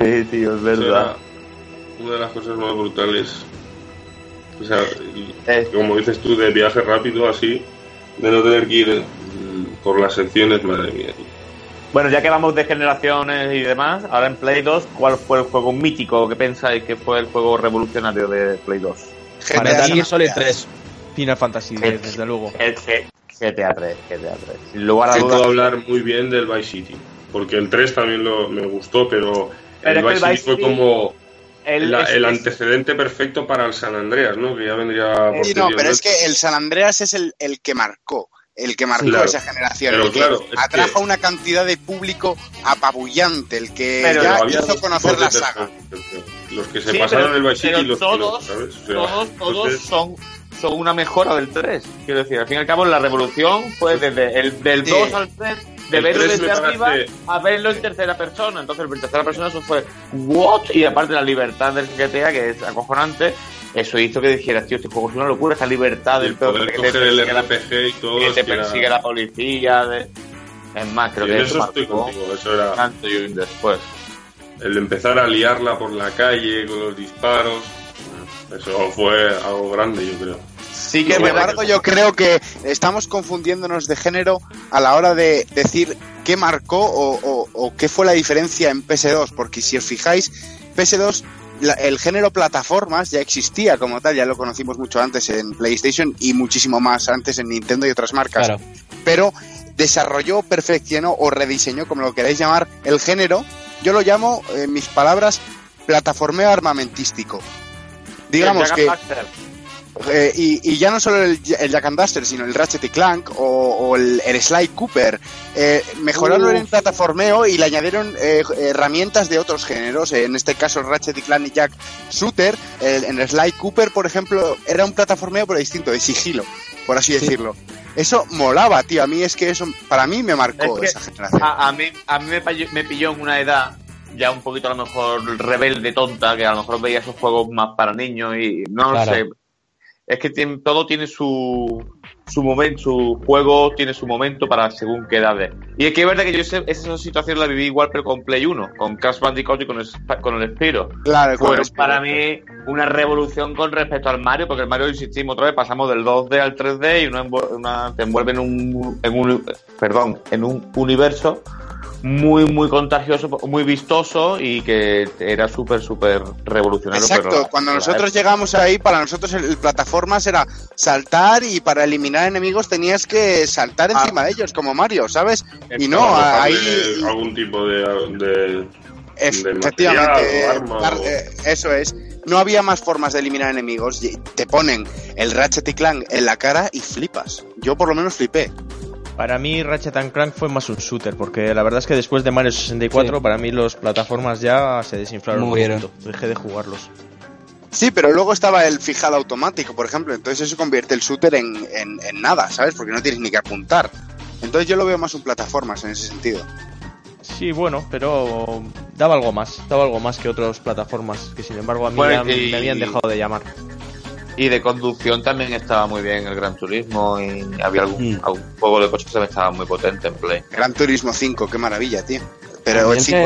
Sí, tío, es verdad. era una de las cosas más brutales. O sea, Eh. como dices tú, de viaje rápido así, de no tener que ir mm, por las secciones, madre mía. tío. Bueno, ya que vamos de generaciones y demás, ahora en Play 2, ¿cuál fue el juego mítico que pensáis que fue el juego revolucionario de Play 2? GTA Para San Gear Solid Andreas. 3. Final Fantasy Sí. X, desde luego. GTA 3, GTA 3. Sin lugar a Yo puedo dudas. hablar muy bien del Vice City, porque el 3 también lo, me gustó, pero Pero el Vice City fue City- como El, la- es- el es- antecedente perfecto para el San Andreas, ¿no? Que ya vendría Sí, no, pero es que el San Andreas es el, el que marcó, el que marcó Claro. esa generación, Pero el que claro, atrajo que- una cantidad de público apabullante, el que Pero ya había hizo conocer la saga. Los que se Sí, pasaron pero- el Vice City pero y los que todos, no, ¿sabes? O sea, todos, todos entonces- son, son una mejora del 3. Quiero decir, al fin y al cabo, la revolución fue desde el del Sí. 2 al 3, de verlo 3 desde arriba a verlo en tercera persona. Entonces, en tercera persona eso fue what? Y aparte la libertad del GTA, que es acojonante, eso hizo que dijeras, tío, este juego es una locura, esta libertad del poder que te coger el la- RPG y todo. que te persigue la policía. de- Es más, creo y que eso eso estoy contigo. Eso era antes y después. el empezar a liarla por la calle con los disparos. Eso fue algo grande, yo creo. Sí que yo creo que estamos confundiéndonos de género a la hora de decir qué marcó o, o- o qué fue la diferencia en PS2, porque si os fijáis, PS2, la- el género plataformas ya existía como tal, ya lo conocimos mucho antes en PlayStation y muchísimo más antes en Nintendo y otras marcas, Claro. pero desarrolló, perfeccionó o rediseñó, como lo queráis llamar, el género, yo lo llamo, en mis palabras, plataformeo armamentístico. Digamos que... Eh, y, y ya no solo el, el Jack and Duster, sino el Ratchet y Clank o, o el, el Sly Cooper. Eh, mejoraron Uf. en plataformeo y le añadieron eh, herramientas de otros géneros. Eh, en este caso, el Ratchet y Clank y Jack Shooter. El- en el Sly Cooper, por ejemplo, era un plataformeo pero distinto, de sigilo, por así decirlo. Eso molaba, tío. A mí es que eso, para mí me marcó Es que esa generación. A, a mí, a mí me, pilló, me pilló en una edad ya un poquito a lo mejor rebelde, tonta, que a lo mejor veía esos juegos más para niños y no lo Claro. sé. Es que tiene- todo tiene su, su momento, su juego tiene su momento para según qué edades. Y es que es verdad que yo ese- esa situación la viví igual, pero con Play 1, con Crash Bandicoot y con el, con el Spyro. Claro, Fueron claro. para mí una revolución con respecto al Mario, porque el Mario, insistimos otra vez, pasamos del 2D al 3D y una, una- te envuelve en un, en un, perdón, en un universo muy, muy contagioso, muy vistoso y que era súper, súper revolucionario. Exacto, pero- cuando nosotros llegamos ahí, para nosotros el, el plataformas era saltar y para eliminar enemigos tenías que saltar Ah. encima de ellos, como Mario, ¿sabes? Y no, ahí... algún tipo de, de- Ef- de Efectivamente, material o eh, arma dar- o- eh, eso es. No había más formas de eliminar enemigos. Te ponen el Ratchet y Clank en la cara y flipas. Yo por lo menos flipé. Para mí Ratchet and Clank fue más un shooter, porque la verdad es que después de Mario 64, Sí. para mí los plataformas ya se desinflaron Murieron. un poquito. Dejé de jugarlos. Sí, pero luego estaba el fijado automático, por ejemplo. Entonces eso convierte el shooter en, en- en nada, ¿sabes? Porque no tienes ni que apuntar. Entonces yo lo veo más un plataformas en ese sentido. Sí, bueno, pero daba algo más, daba algo más que otras plataformas que sin embargo a mí Bueno, ya y- me habían dejado de llamar. Y de conducción también estaba muy bien el Gran Turismo y había algún, Mm. algún juego de coches que también estaba muy potente en Play. Gran Turismo 5, qué maravilla, tío. Pero el 5,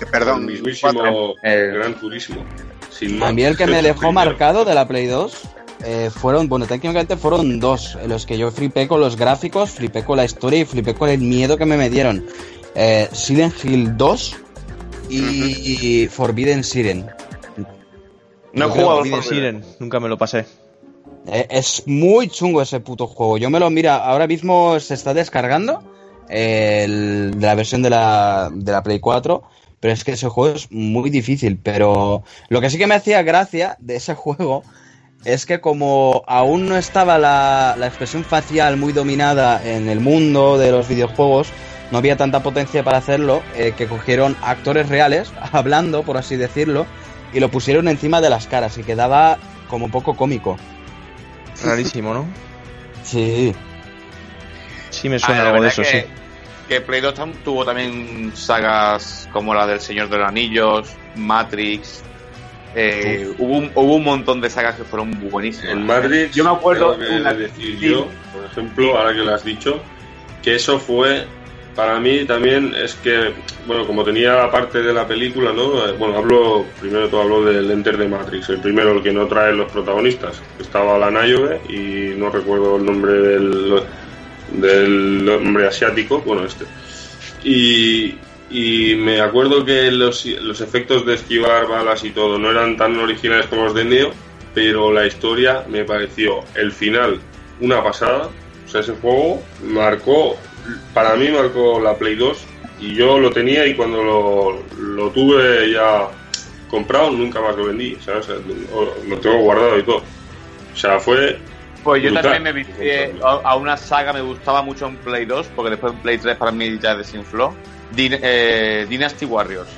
que- perdón, el el mismísimo Eh, Gran Turismo. Sin más. A mí el que me dejó marcado de la Play 2 eh, fueron, bueno, técnicamente fueron dos, en los que yo flipé con los gráficos, flipé con la historia y flipé con el miedo que me metieron. Eh, Silent Hill 2 y Forbidden Siren. No he jugado Siren, nunca me lo pasé. Eh, es muy chungo ese puto juego. Yo me lo mira, ahora mismo se está descargando eh, el, de la versión de la, de la Play 4, pero es que ese juego es muy difícil. Pero lo que sí que me hacía gracia de ese juego es que como aún no estaba la, la expresión facial muy dominada en el mundo de los videojuegos, no había tanta potencia para hacerlo, eh, que cogieron actores reales, hablando, por así decirlo, y lo pusieron encima de las caras y quedaba como un poco cómico. Rarísimo, ¿no? Sí. Sí me suena la algo de verdad eso, que, sí. que Play 2 tam- tuvo también sagas como la del Señor de los Anillos, Matrix. eh, hubo, un, hubo un montón de sagas que fueron buenísimas. En Madrid, Yo me acuerdo una- decir yo, por ejemplo, ahora que lo has dicho, que eso fue, para mí también es que, bueno, como tenía la parte de la película, ¿no? Eh, Bueno, hablo, primero todo hablo del Enter de Matrix, el primero, el que no trae los protagonistas. Estaba la Niobe y no recuerdo el nombre del, del hombre asiático, bueno, este. Y, y me acuerdo que los, los efectos de esquivar balas y todo no eran tan originales como los de Neo, pero la historia me pareció el final una pasada. O sea, ese juego marcó, para mí marcó la Play 2 y yo lo tenía y cuando lo, lo tuve ya comprado nunca más lo vendí, ¿sabes? Lo, lo tengo guardado y todo. O sea, fue Pues yo Brutal. también me vicié a, una saga, me gustaba mucho en Play 2, porque después en Play 3 para mí ya desinfló. Din- eh, Dynasty Warriors.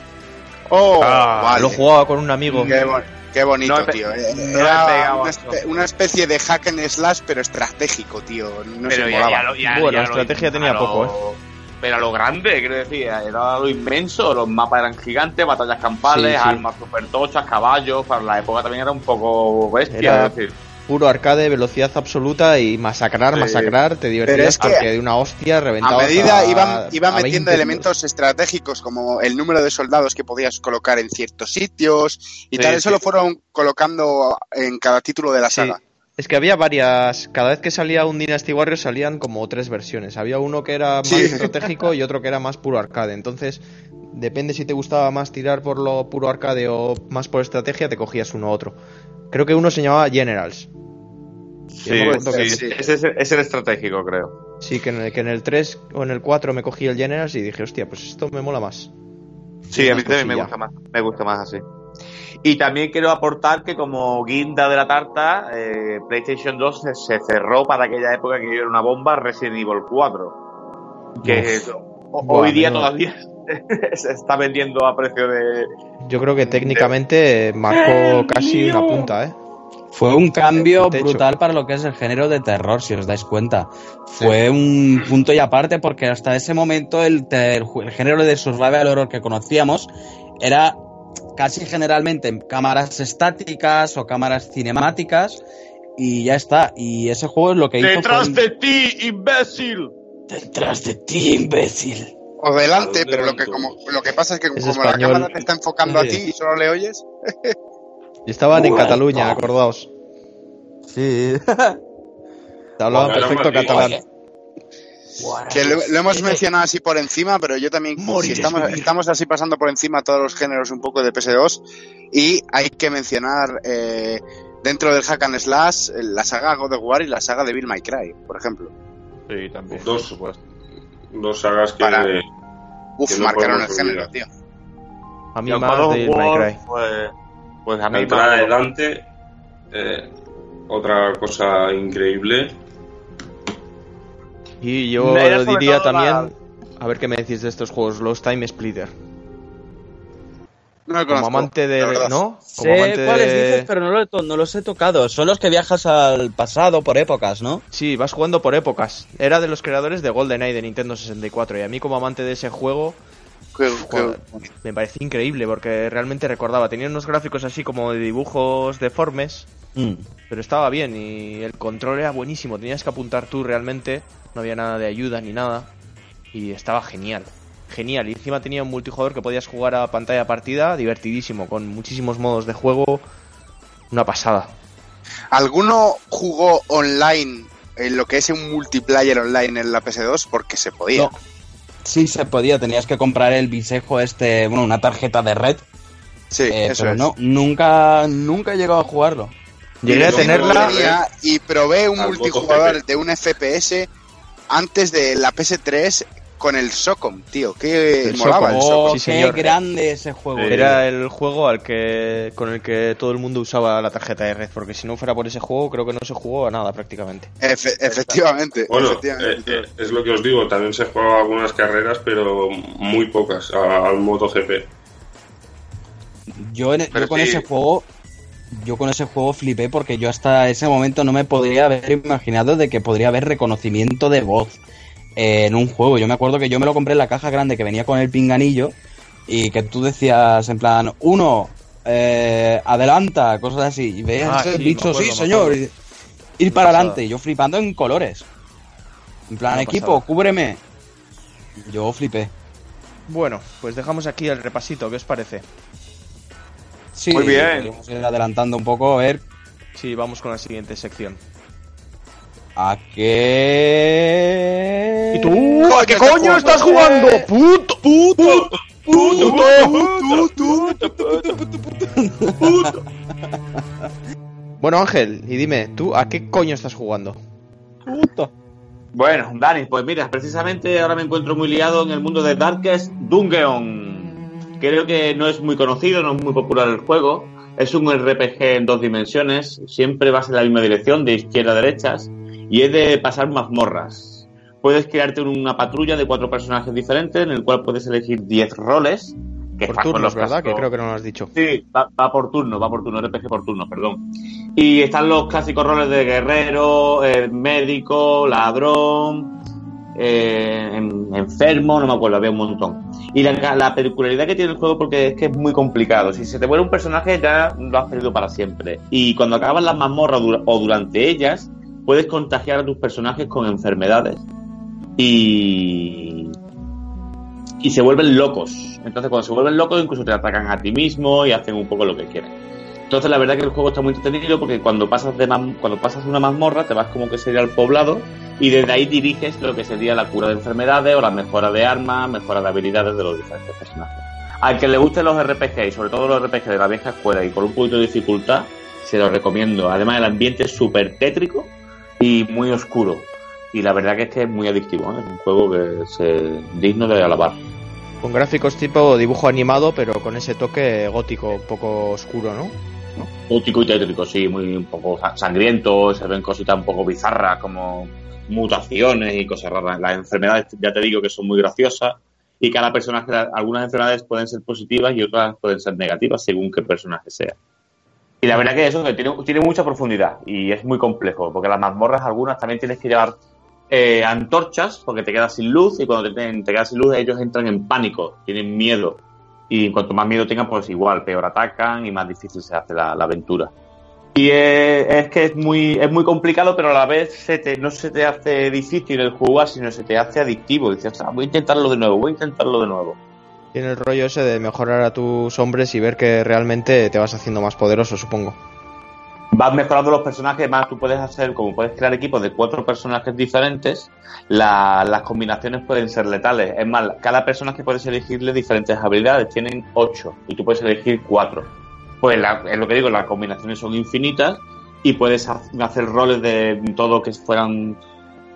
Oh, Ah, vale. Lo jugaba con un amigo. Qué, qué bonito, No tío. Eh, Era pegado una, espe- especie de hack and slash, pero estratégico, tío. No pero se ya, molaba. ya lo- ya- Bueno, ya la lo- estrategia tenía lo- poco, ¿eh? Pero a lo grande, quiero decir, era lo inmenso, los mapas eran gigantes, batallas campales, Sí, sí. armas super tochas, caballos, para la época también era un poco bestia, Era- es decir, Puro arcade, velocidad absoluta y masacrar, Sí. masacrar, te divertías Pero es que porque de una hostia A reventabas medida a- iban, iban a metiendo 20 elementos estratégicos como el número de soldados que podías colocar en ciertos sitios y Sí, tal, eso sí. lo fueron colocando en cada título de la saga. Es que había varias. Cada vez que salía un Dynasty Warriors salían como tres versiones. Había uno que era más estratégico y otro que era más puro arcade. Entonces, depende si te gustaba más tirar por lo puro arcade o más por estrategia, te cogías uno u otro. Creo que uno se llamaba Generals. sí, sí, que- sí, ese es, es el estratégico, creo. Sí, que en, el, que en el 3 o en el 4 me cogí el Generals y dije, hostia, pues esto me mola más. Sí, a mí también me gusta más, me gusta más así. Y también quiero aportar que como guinda de la tarta, eh, PlayStation 2 se, se cerró para aquella época que era una bomba Resident Evil 4. Que hoy día todavía se está vendiendo a precio de... Yo creo que técnicamente marcó casi una punta, ¿eh? Fue un cambio brutal para lo que es el género de terror, si os dais cuenta. Fue un punto y aparte porque hasta ese momento el, ter- el género de survival horror que conocíamos era casi generalmente en cámaras estáticas o cámaras cinemáticas y ya está. Y ese juego es lo que hizo... ¡Detrás de ti, imbécil! ¡Detrás de ti, imbécil! O delante, ¿A dónde pero lo que como lo que pasa es que Es como la español. cámara te está enfocando Sí. a ti y solo le oyes, Y estaban en Cataluña, no. acordaos. Sí. Te hablaban Bueno, perfecto catalán. que lo, lo hemos mencionado así por encima, pero yo también si estamos, estamos así pasando por encima todos los géneros un poco de PS2 y hay que mencionar eh, dentro del hack and slash eh, la saga God of War y la saga de Bill My Cry, por ejemplo. Sí, también. Dos. por supuesto. Dos sagas que... Para- Uf, Que no marcaron el género, tío. A mí más de War, Cry. Pues, pues a mí Entrada más- adelante, eh, otra cosa increíble. Y yo diría la- también, a ver qué me decís de estos juegos, los Time Splitter. No lo Como amante de... ¿No? Como Sé amante cuáles de... dices, pero no, lo he to- no los he tocado. Son los que viajas al pasado por épocas, ¿no? Sí, vas jugando por épocas. Era de los creadores de GoldenEye de Nintendo 64 y a mí como amante de ese juego Qué- joder, qué- me parecía increíble porque realmente recordaba. Tenía unos gráficos así como de dibujos deformes, Mm. pero estaba bien y el control era buenísimo. Tenías que apuntar tú realmente, no había nada de ayuda ni nada y estaba genial. Genial. Y encima tenía un multijugador que podías jugar a pantalla partida, divertidísimo, con muchísimos modos de juego. Una pasada. ¿Alguno jugó online en lo que es un multiplayer online en la PS2? Porque se podía. No. Sí, se podía. Tenías que comprar el bisejo este, bueno, una tarjeta de red. Sí, eh, eso pero es. no, nunca, nunca he llegado a jugarlo. Llegué a tenerla. tenía y probé un Al multijugador de un FPS antes de la PS3 con el Socom, tío. Que El molaba el Socom. Socom. Oh, sí, qué señor. grande ese juego. Sí. Era el juego al que con el que todo el mundo usaba la tarjeta de red, porque si no fuera por ese juego creo que no se jugó a nada prácticamente. Efe- efectivamente, Bueno, efectivamente. eh, eh, es lo que os digo, también se juega algunas carreras, pero muy pocas al MotoGP. Yo, en- Pero yo con sí. ese juego, yo con ese juego flipé porque yo hasta ese momento no me podría haber imaginado de que podría haber reconocimiento de voz en un juego. Yo me acuerdo que yo me lo compré en la caja grande que venía con el pinganillo y que tú decías en plan, uno, eh, adelanta, cosas así. Y veías Ah, el sí, bicho, acuerdo, sí, señor. y- ir para adelante. Y yo flipando en colores. En plan, equipo, pasada. cúbreme. Yo flipé. Bueno, pues dejamos aquí el repasito, ¿qué os parece? Sí, Muy bien. podemos ir adelantando un poco a ver Sí, vamos con la siguiente sección. ¿A qué? ¿Y tú? ¿A qué coño estás jugando? ¡Puto! ¡Puto! Bueno, Ángel, y dime, ¿tú a qué coño estás jugando? Bueno, Dani, pues mira, precisamente ahora me encuentro muy liado en el mundo de Darkest Dungeon. Creo que no es muy conocido, no es muy popular el juego. Es un RPG en dos dimensiones, siempre vas en la misma dirección, de izquierda a derechas, y es de pasar mazmorras. Puedes crearte una patrulla de cuatro personajes diferentes, en el cual puedes elegir 10 roles. Que Por turnos, los ¿verdad? Que creo que no lo has dicho. Sí, va, va por turno, va por turno, RPG por turno, perdón. Y están los clásicos roles de guerrero, eh, médico, ladrón, eh, en- enfermo, no me acuerdo, había un montón. Y la, la peculiaridad que tiene el juego porque es que es muy complicado. Si se te muere un personaje ya lo has perdido para siempre. Y cuando acabas las mazmorras o durante ellas, puedes contagiar a tus personajes con enfermedades. Y y se vuelven locos. Entonces, cuando se vuelven locos, incluso te atacan a ti mismo y hacen un poco lo que quieren. Entonces, la verdad que el juego está muy entretenido porque cuando pasas de cuando pasas una mazmorra, te vas como que sería al poblado y desde ahí diriges lo que sería la cura de enfermedades o la mejora de armas, mejora de habilidades de los diferentes personajes. Al que le gusten los RPG y sobre todo los RPG de la vieja escuela y con un poquito de dificultad, se los recomiendo. Además, el ambiente es súper tétrico y muy oscuro. Y la verdad que es que es muy adictivo, ¿eh? es un juego que es digno de alabar. Con gráficos tipo dibujo animado, pero con ese toque gótico, un poco oscuro, ¿no? Gótico y tétrico, sí, muy un poco sa- sangriento, se ven cositas un poco bizarras como mutaciones y cosas raras. Las enfermedades, ya te digo que son muy graciosas y cada personaje, algunas enfermedades pueden ser positivas y otras pueden ser negativas según qué personaje sea. Y la verdad que eso tiene, mucha profundidad y es muy complejo, porque las mazmorras algunas también tienes que llevar eh, antorchas porque te quedas sin luz y cuando te, quedas sin luz ellos entran en pánico, tienen miedo. Y cuanto más miedo tengan, pues igual, peor atacan y más difícil se hace la, aventura. Y es, es que es muy, es muy complicado, pero a la vez se te, no se te hace difícil el jugar, sino se te hace adictivo. Dices, "Ah, voy a intentarlo de nuevo, voy a intentarlo de nuevo. Tiene el rollo ese de mejorar a tus hombres y ver que realmente te vas haciendo más poderoso, supongo. vas mejorando los personajes, más tú puedes hacer, como puedes crear equipos de cuatro personajes diferentes, la- las combinaciones pueden ser letales. Es más, cada personaje puedes elegirle diferentes habilidades, tienen ocho y tú puedes elegir cuatro. Pues es lo que digo, las combinaciones son infinitas y puedes ha- hacer roles de todo que fueran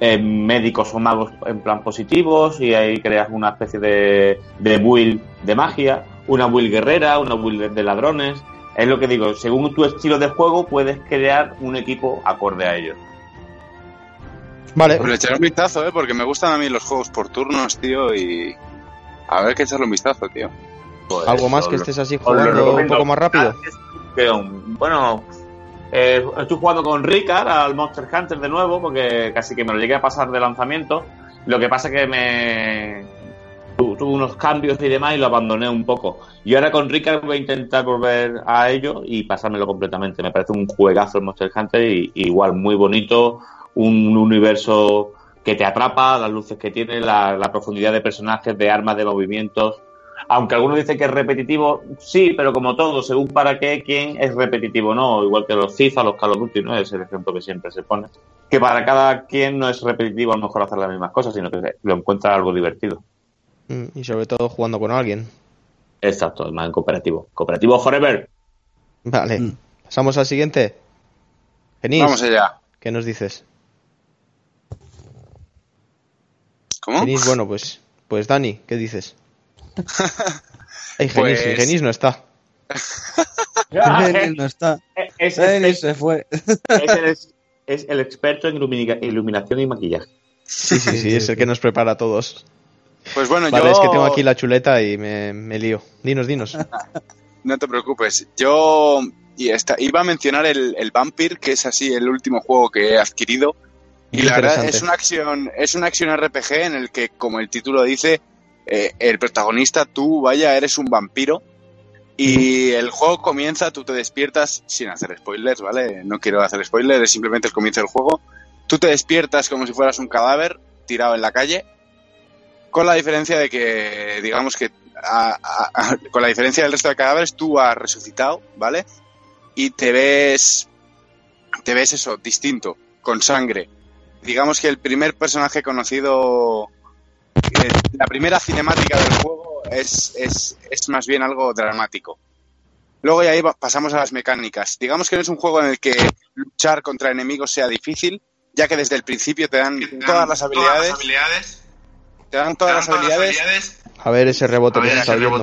eh, médicos o magos en plan positivos y ahí creas una especie de, de build de magia, una build guerrera, una build de- de ladrones. Es lo que digo, según tu estilo de juego puedes crear un equipo acorde a ello. Vale, Pues le echaré un vistazo, ¿eh? Porque me gustan a mí los juegos por turnos, tío, y... A ver que echarle un vistazo, tío. Pues, algo más que estés así jugando un poco más rápido. Um, Bueno, eh, estoy jugando con Ricard al Monster Hunter de nuevo porque casi que me lo llegué a pasar de lanzamiento. Lo que pasa que me tu- tuve unos cambios y demás y lo abandoné un poco. Y ahora con Ricard voy a intentar volver a ello y pasármelo completamente. Me parece un juegazo el Monster Hunter y, y igual muy bonito, un universo que te atrapa, las luces que tiene, la, la profundidad de personajes, de armas, de movimientos. Aunque algunos dicen que es repetitivo, sí, pero como todo, según para qué, quién es repetitivo, ¿no? Igual que los FIFA, los Call of Duty, ¿no? Es el ejemplo que siempre se pone. Que para cada quien no es repetitivo a lo mejor hacer las mismas cosas, sino que lo encuentra algo divertido. Mm, Y sobre todo jugando con alguien. Exacto, además en cooperativo. Cooperativo Forever. Vale. Mm. Pasamos al siguiente. Genís, Vamos allá. ¿qué nos dices? ¿Cómo? Genís, bueno, pues, pues Dani, ¿qué dices? Ay, Pues- sí, Genís no está. Denis no está. Es, Denis se fue. es el, es el experto en ilumina- iluminación y maquillaje. Sí, sí, sí, es el que nos prepara a todos. Pues bueno, Vale, yo... es que tengo aquí la chuleta y me, me lío. Dinos, dinos. No te preocupes. Yo y esta, iba a mencionar el, el Vampire, que es así el último juego que he adquirido. Y la verdad es una acción, es una acción RPG en el que, como el título dice, eh, el protagonista, tú, vaya, eres un vampiro. Y el juego comienza, tú te despiertas, sin hacer spoilers, ¿vale? No quiero hacer spoilers, es simplemente el comienzo del juego. Tú te despiertas como si fueras un cadáver tirado en la calle, con la diferencia de que, digamos que, a- a- a- con la diferencia del resto de cadáveres, tú has resucitado, ¿vale? Y te ves, te ves eso, distinto, con sangre. Digamos que el primer personaje conocido, eh, la primera cinemática del juego es, es, es más bien algo dramático. Luego ya ahí pasamos a las mecánicas. Digamos que no es un juego en el que luchar contra enemigos sea difícil, ya que desde el principio te dan todas las habilidades. Te dan todas las habilidades. A ver ese rebote que se está oyendo.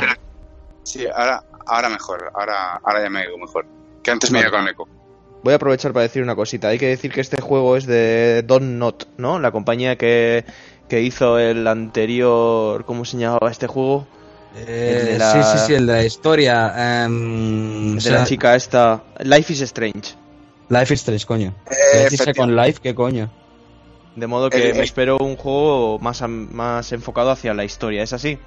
Sí, ahora, ahora mejor. Ahora, ahora ya me oigo mejor. Que antes me iba con eco. Voy a aprovechar para decir una cosita. Hay que decir que este juego es de Don Not, ¿no? La compañía que, que hizo el anterior... ¿Cómo se llamaba este juego? Eh, la- Sí, sí, sí, el de la historia. em, De o sea, la chica esta... Life is Strange. Life is Strange, coño. Eh, ¿Qué dice efectivamente. con Life? ¿Qué coño? De modo que El- me espero un juego más, más enfocado hacia la historia. ¿Es así?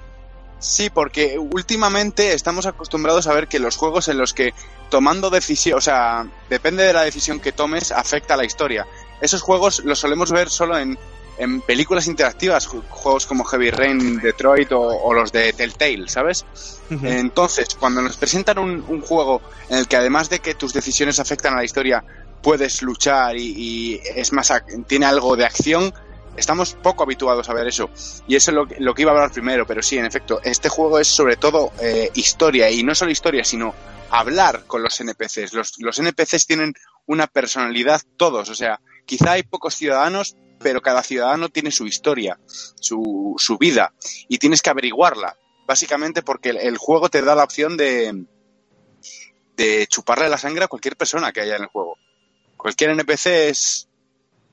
Sí, porque últimamente estamos acostumbrados a ver que los juegos en los que tomando decisión, o sea, depende de la decisión que tomes, afecta a la historia. Esos juegos los solemos ver solo en, en películas interactivas, ju- juegos como Heavy Rain, Detroit o, o los de Telltale, ¿sabes? Entonces, cuando nos presentan un, un juego en el que además de que tus decisiones afectan a la historia, puedes luchar y, y es más, tiene algo de acción, estamos poco habituados a ver eso. Y eso es lo, que- lo que iba a hablar primero, pero sí, en efecto, este juego es sobre todo eh, historia, y no solo historia, sino hablar con los NPCs. Los, los NPCs tienen una personalidad todos, o sea, quizá hay pocos ciudadanos, pero cada ciudadano tiene su historia, su, su vida, y tienes que averiguarla, básicamente porque el, el juego te da la opción de, de chuparle la sangre a cualquier persona que haya en el juego. Cualquier NPC es,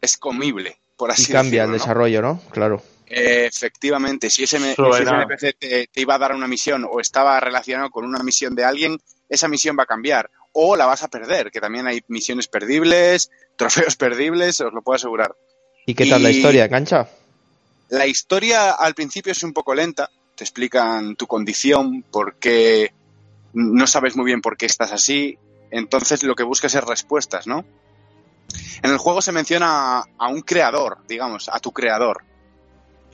es comible, por así Y cambia el desarrollo, ¿no? Claro. Eh, efectivamente, ese, si ese NPC te, te iba a dar una misión o estaba relacionado con una misión de alguien, esa misión va a cambiar o la vas a perder, que también hay misiones perdibles, trofeos perdibles, os lo puedo asegurar. ¿Y qué tal la historia, cancha? La historia al principio es un poco lenta, te explican tu condición, por qué no sabes muy bien por qué estás así, entonces lo que buscas es respuestas, ¿no? En el juego se menciona a un creador, digamos, a tu creador.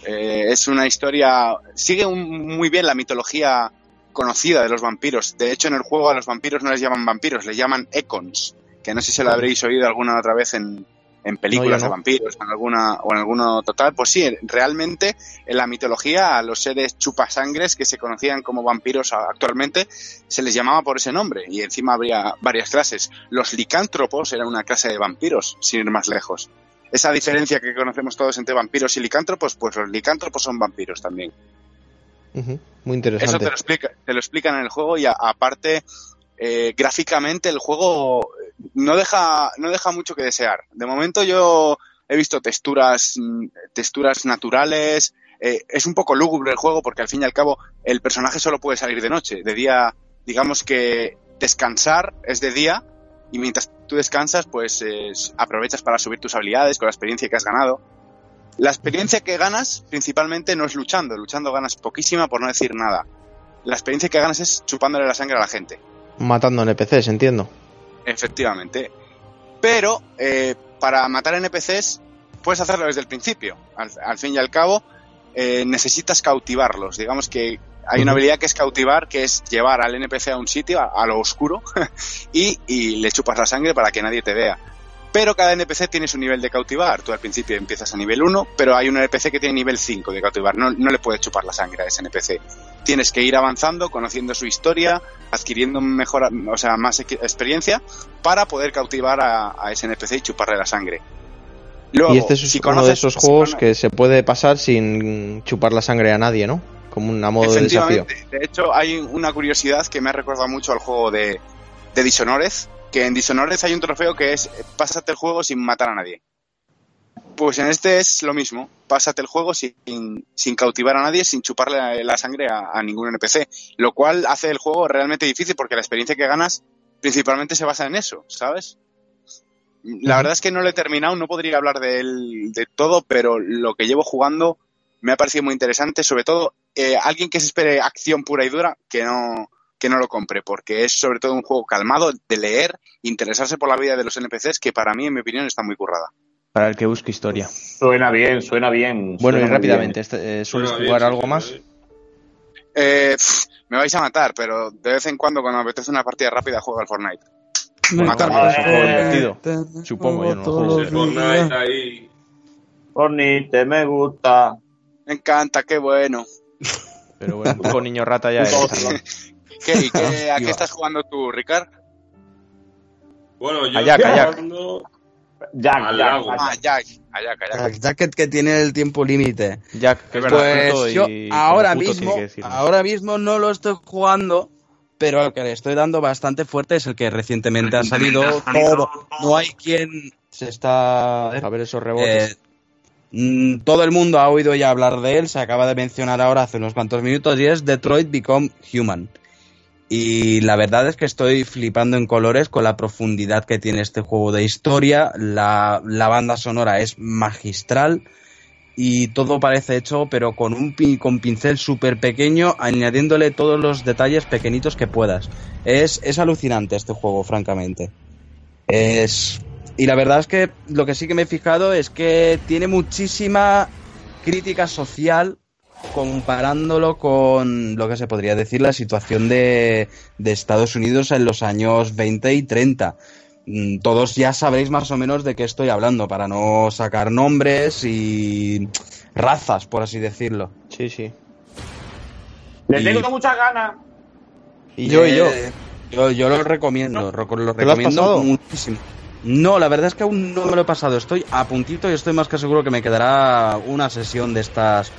Eh, es una historia, sigue un- muy bien la mitología conocida de los vampiros. De hecho, en el juego a los vampiros no les llaman vampiros, les llaman econs, que no sé si lo habréis oído alguna otra vez en, en películas No, yo no. de vampiros o en alguna o en alguno total. Pues sí, realmente en la mitología a los seres chupasangres que se conocían como vampiros actualmente se les llamaba por ese nombre y encima habría varias clases. Los licántropos eran una clase de vampiros, sin ir más lejos. Esa diferencia que conocemos todos entre vampiros y licántropos, pues los licántropos son vampiros también. Muy Eso interesante. te lo, explica, te lo explican en el juego y a- aparte, eh, gráficamente el juego no deja, no deja mucho que desear. De momento yo he visto texturas, mm, texturas naturales. eh, es un poco lúgubre el juego porque al fin y al cabo el personaje solo puede salir de noche. De día, digamos que descansar es de día y mientras tú descansas, pues aprovechas para subir tus habilidades con la experiencia que has ganado. La experiencia que ganas principalmente no es luchando, luchando ganas poquísima por no decir nada. La experiencia que ganas es chupándole la sangre a la gente, Matando NPCs, entiendo. Efectivamente. Pero eh, para matar NPCs puedes hacerlo desde el principio. Al, al fin y al cabo, eh, necesitas cautivarlos. Digamos que hay una habilidad que es cautivar, que es llevar al NPC a un sitio, a, a lo oscuro, y, y le chupas la sangre para que nadie te vea. Pero cada NPC tiene su nivel de cautivar. Tú al principio empiezas a nivel 1, pero hay un NPC que tiene nivel 5 de cautivar. No, no le puedes chupar la sangre a ese NPC. Tienes que ir avanzando, conociendo su historia, adquiriendo mejor, o sea, más ex- experiencia para poder cautivar a, a ese NPC y chuparle la sangre. Luego, y este es si uno de esos juegos que se puede pasar sin chupar la sangre a nadie, ¿no? Como un a modo de desafío. De hecho, hay una curiosidad que me ha recordado mucho al juego de, de Dishonored, que en Dishonored hay un trofeo que es eh, pásate el juego sin matar a nadie. Pues en este es lo mismo, pásate el juego sin, sin cautivar a nadie, sin chuparle la, sangre a, a ningún NPC, lo cual hace el juego realmente difícil porque la experiencia que ganas principalmente se basa en eso, ¿sabes? La verdad es que no lo he terminado, no podría hablar de él de todo, pero lo que llevo jugando me ha parecido muy interesante, sobre todo eh, alguien que se espere acción pura y dura, que no, que no lo compre, porque es sobre todo un juego calmado de leer, interesarse por la vida de los NPCs, que para mí, en mi opinión, está muy currada. Para el que busque historia. Suena bien, suena bien. Bueno, y suena rápidamente, este, eh, ¿sueles bien, jugar algo más? Eh, me vais a matar, pero de vez en cuando, cuando me apetece una partida rápida, juego al Fortnite. Me Mátame. encanta Es un juego divertido. Supongo, yo no lo juego. El Fortnite ahí. Fornite, me gusta. Me encanta, qué bueno. Pero bueno, un poco niño rata ya eres. ¿Qué, ¿A qué estás jugando tú, Ricard? Bueno, yo estoy jugando Jack, Al Jack, lago. Jack. Ah, Jack. Allá, calla. El jacket que tiene el tiempo límite. Jack, Pues yo y ahora mismo, ahora mismo no lo estoy jugando, pero al que le estoy dando bastante fuerte es el que recientemente ha salido. Todo, no hay quien se está. A ver esos rebotes. Eh, mm, todo el mundo ha oído ya hablar de él, se acaba de mencionar ahora hace unos cuantos minutos y es Detroit Become Human. Y la verdad es que estoy flipando en colores con la profundidad que tiene este juego de historia. La, la banda sonora es magistral y todo parece hecho, pero con un con pincel súper pequeño, añadiéndole todos los detalles pequeñitos que puedas. Es, es alucinante este juego, francamente. Es. Y la verdad es que lo que sí que me he fijado es que tiene muchísima crítica social comparándolo con lo que se podría decir la situación de, de Estados Unidos en los años 20 y 30. Mm, Todos ya sabréis más o menos de qué estoy hablando, para no sacar nombres y razas, por así decirlo. Sí, sí. Le Y- tengo muchas ganas. Y yo, y yo. Yo, yo lo recomiendo, ro- lo ¿Te lo has recomiendo muchísimo. No, la verdad es que aún no me lo he pasado. Estoy a puntito y estoy más que seguro que me quedará una sesión de estas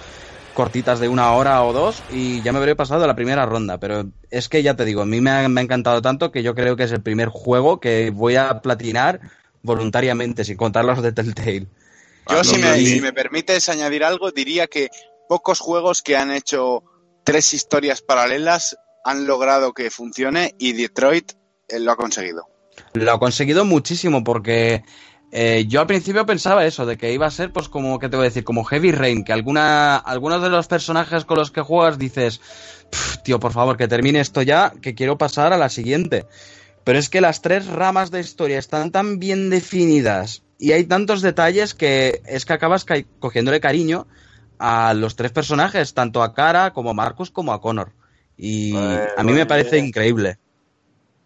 cortitas de una hora o dos y ya me habré pasado la primera ronda. Pero es que ya te digo, a mí me ha, me ha encantado tanto que yo creo que es el primer juego que voy a platinar voluntariamente, sin contar los de Telltale. Yo, si me, si me permites añadir algo, diría que pocos juegos que han hecho tres historias paralelas han logrado que funcione y Detroit eh, lo ha conseguido. Lo ha conseguido muchísimo porque eh, yo al principio pensaba eso, de que iba a ser pues como, ¿qué te voy a decir? Como Heavy Rain, que alguna, algunos de los personajes con los que juegas dices, "Pf, tío, por favor, que termine esto ya, que quiero pasar a la siguiente. Pero es que las tres ramas de historia están tan bien definidas y hay tantos detalles que es que acabas ca- cogiéndole cariño a los tres personajes, tanto a Cara como a Marcus como a Connor. Y Pues, a mí me muy parece bien. increíble.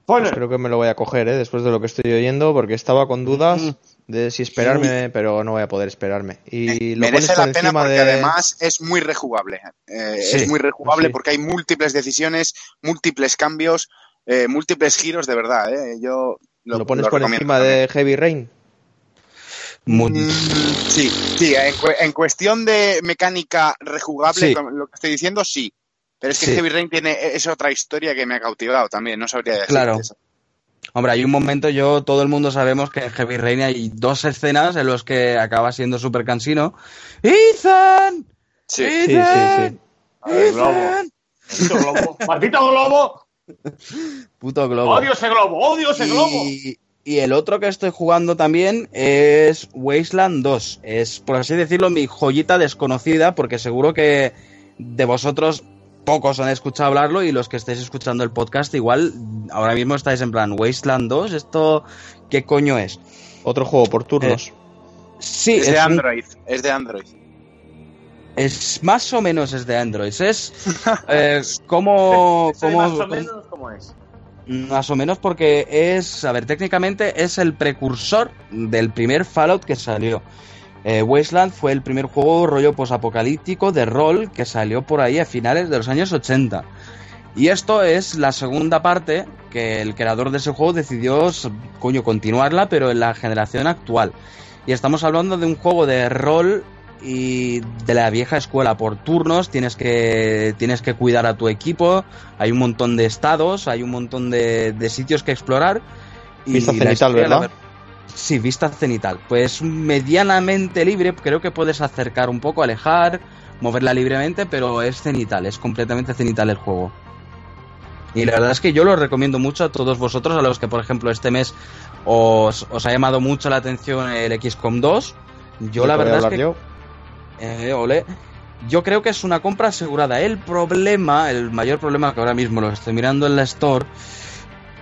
Bueno, Pues creo que me lo voy a coger, ¿eh? Después de lo que estoy oyendo, porque estaba con dudas de si esperarme, pero no voy a poder esperarme. Y lo pones Merece por la pena encima porque de... además es muy rejugable. Eh, Sí, es muy rejugable sí. porque hay múltiples decisiones, múltiples cambios, eh, múltiples giros de verdad. eh. Yo Lo, pones por encima también. de Heavy Rain. Mm, Sí, sí, en, cu- en cuestión de mecánica rejugable, lo que estoy diciendo, sí. Pero es que Sí. Heavy Rain tiene es otra historia que me ha cautivado también, no sabría decir. Claro. Hombre, hay un momento, yo, todo el mundo sabemos que en Heavy Rain hay dos escenas en los que acaba siendo súper cansino. ¡Ethan! Sí. Sí, sí, sí. El globo. ¡Ethan! maldito globo. ¡Maldito globo! Puto globo. ¡Odio ese globo! ¡Odio ese globo! Y, y el otro que estoy jugando también es Wasteland 2. Es, por así decirlo, mi joyita desconocida, porque seguro que de vosotros pocos han escuchado hablarlo y los que estáis escuchando el podcast igual ahora mismo estáis en plan Wasteland 2, ¿esto qué coño es? Otro juego por turnos. Sí, es de un- Android. Es de Android. es más o menos es de Android. Es eh, como, como- más o menos como es. Más o menos porque es, a ver, técnicamente es el precursor del primer Fallout que salió. Eh, Wasteland fue el primer juego rollo posapocalíptico de rol que salió por ahí a finales de los años 80. Y esto es la segunda parte que el creador de ese juego decidió, coño, continuarla, pero en la generación actual. Y estamos hablando de un juego de rol y de la vieja escuela por turnos, tienes que, tienes que cuidar a tu equipo, hay un montón de estados, hay un montón de, de sitios que explorar. Y Vista cenital, ¿verdad? Sí, vista cenital. Pues medianamente libre, creo que puedes acercar un poco, alejar, moverla libremente, pero es cenital, es completamente cenital el juego. Y la verdad es que yo lo recomiendo mucho a todos vosotros, a los que por ejemplo este mes os, os ha llamado mucho la atención el XCOM 2. Yo la ¿Puedo verdad es que yo? eh, ole. Yo creo que es una compra asegurada. El problema, el mayor problema que ahora mismo lo estoy mirando en la store,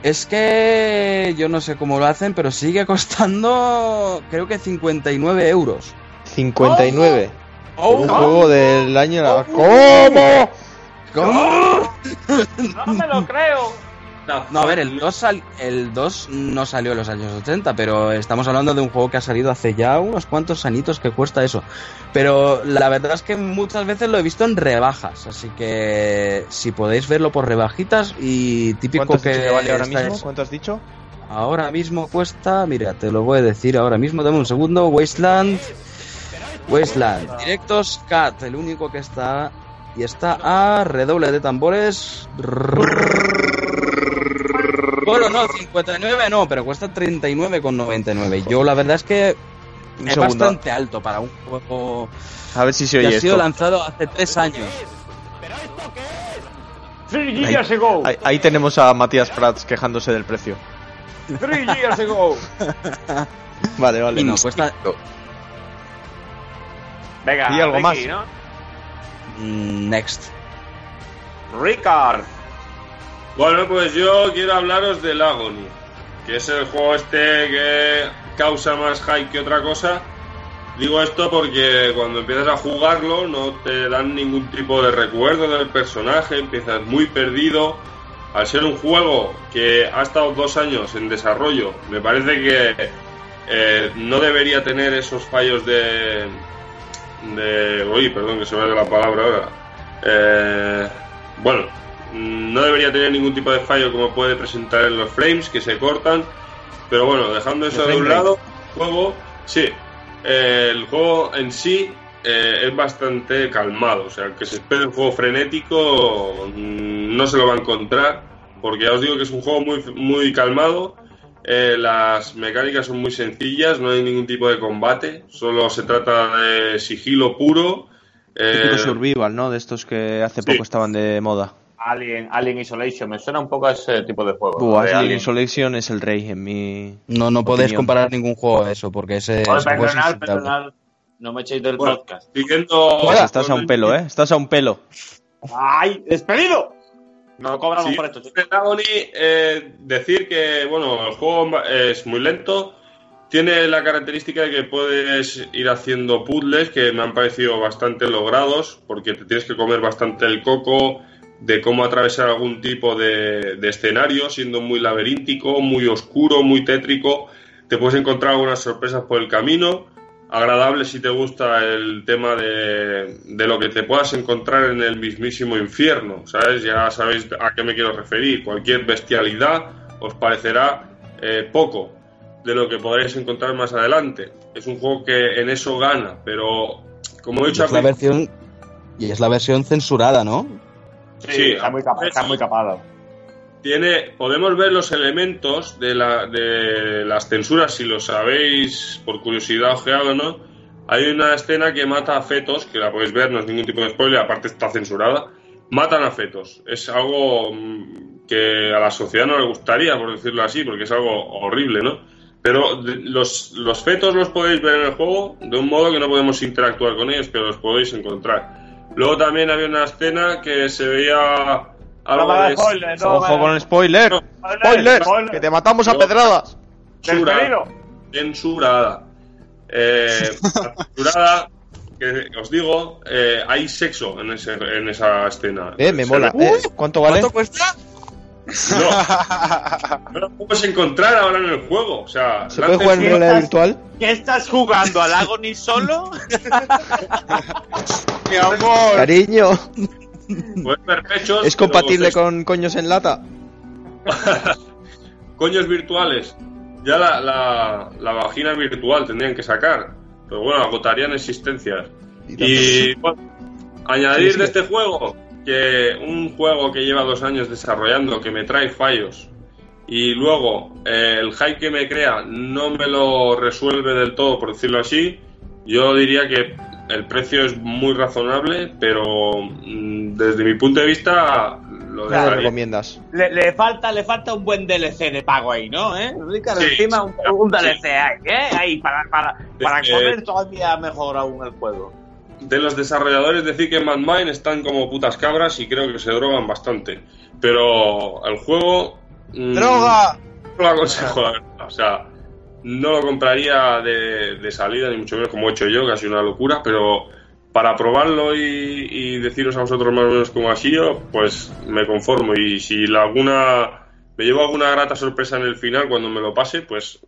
es que yo no sé cómo lo hacen, pero sigue costando creo que 59 euros. 59. ¡Oh! un juego del año... ¿Cómo? ¿Cómo? No me lo creo. No, a ver, el 2, sal- el 2 no salió en los años 80, pero estamos hablando de un juego que ha salido hace ya unos cuantos anitos que cuesta eso. Pero la verdad es que muchas veces lo he visto en rebajas, así que si podéis verlo por rebajitas y típico ¿Cuánto has que, vale ahora mismo? es- ¿Cuánto has dicho? ahora mismo cuesta, mira, te lo voy a decir ahora mismo, dame un segundo, Wasteland, Wasteland, Directos Cat, el único que está y está a redoble de tambores. Bueno, no, 59 no, pero cuesta 39,99. Yo la verdad es que es bastante alto para un juego A ver si se que ha sido esto. lanzado hace tres años. Three years ago. Ahí, ahí tenemos a Matías Prats quejándose del precio. Three years ago. Vale, vale. Y no, cuesta Venga, Y algo Ricky, más. ¿no? mm, next. Ricard. Bueno, pues yo quiero hablaros del Agony, que es el juego este que causa más hype que otra cosa. Digo esto porque cuando empiezas a jugarlo no te dan ningún tipo de recuerdo del personaje, empiezas muy perdido. Al ser un juego que ha estado dos años en desarrollo, me parece que eh, no debería tener esos fallos de... de uy, perdón que se me ha la palabra ahora. Eh, bueno, no debería tener ningún tipo de fallo como puede presentar en los frames que se cortan. Pero bueno, dejando eso de un lado, el juego, sí, eh, el juego en sí eh, es bastante calmado. O sea, que se espera un juego frenético, mm, no se lo va a encontrar. Porque ya os digo que es un juego muy, muy calmado. eh, las mecánicas son muy sencillas, no hay ningún tipo de combate, solo se trata de sigilo puro. Típico eh, survival, ¿no? De estos que hace sí. poco estaban de moda. Alien, Alien Isolation. Me suena un poco a ese tipo de juego. Buah, de Alien Alien. Isolation es el rey en mi... No, no podéis comparar ningún juego a eso, porque ese, ese juego es perdonad, perdonad. No me echéis del Bueno. podcast. siguiendo Pues estás a un pelo, ¿eh? Estás a un pelo. ¡Ay! ¡Despedido! No cobramos Sí, por esto, eh, decir que bueno, el juego es muy lento. Tiene la característica de que puedes ir haciendo puzzles que me han parecido bastante logrados, porque te tienes que comer bastante el coco de cómo atravesar algún tipo de, de escenario, siendo muy laberíntico, muy oscuro, muy tétrico. Te puedes encontrar algunas sorpresas por el camino. Agradable si te gusta el tema de, de lo que te puedas encontrar en el mismísimo infierno, ¿sabes? Ya sabéis a qué me quiero referir. Cualquier bestialidad os parecerá eh, poco de lo que podréis encontrar más adelante. Es un juego que en eso gana, pero como he dicho Es la versión y es la versión censurada, ¿no? Sí, Sí, está muy, capa- está muy capado. tiene podemos ver los elementos de, la, de las censuras si lo sabéis por curiosidad ojeado no hay una escena que mata a fetos que la podéis ver no es ningún tipo de spoiler aparte está censurada. Matan a fetos. Es algo mm, que a la sociedad no le gustaría por decirlo así porque es algo horrible no pero los, los fetos los podéis ver en el juego de un modo que no podemos interactuar con ellos pero los podéis encontrar luego también había una escena que se veía algo No de spoiler, no Ojo con spoiler. Spoiler, Spoiler. spoiler. Que te matamos a No. pedradas. censura, Despedido. censurada. Eh, capturada, que os digo, eh, hay sexo en, ese, en esa escena. Eh, me Se mola. Eh, ¿Cuánto vale? ¿Cuánto cuesta? No, no lo puedes encontrar ahora en el juego. O sea, ¿Se puede jugar en realidad virtual? ¿Qué estás jugando al Agony solo? Mi amor. Cariño, puedes ver pechos. ¿es compatible con coños en lata? coños virtuales. Ya la, la, la vagina virtual tendrían que sacar. Pero bueno, agotarían existencias. Y bueno, añadir Sí, sí. de este juego que un juego que lleva dos años desarrollando, que me trae fallos, y luego eh, el hype que me crea no me lo resuelve del todo, por decirlo así, yo diría que el precio es muy razonable, pero mm, desde mi punto de vista lo ¿Qué dejaría. recomiendas? Le, le falta, le falta un buen DLC de pago ahí, ¿no? ¿Eh? Ricardo, Sí, encima un, un sí. DLC ahí, ¿eh? Ahí, para, para, para Eh, correr todavía mejor aún el juego. De los desarrolladores decir que Mad Mind están como putas cabras y creo que se drogan bastante. Pero el juego. mm, ¡Droga! No lo aconsejo, la verdad. O sea, no lo compraría de, de salida, ni mucho menos como he hecho yo, que ha sido una locura, pero para probarlo y, y deciros a vosotros más o menos cómo ha sido, pues me conformo. Y si la alguna. Me llevo alguna grata sorpresa en el final cuando me lo pase, pues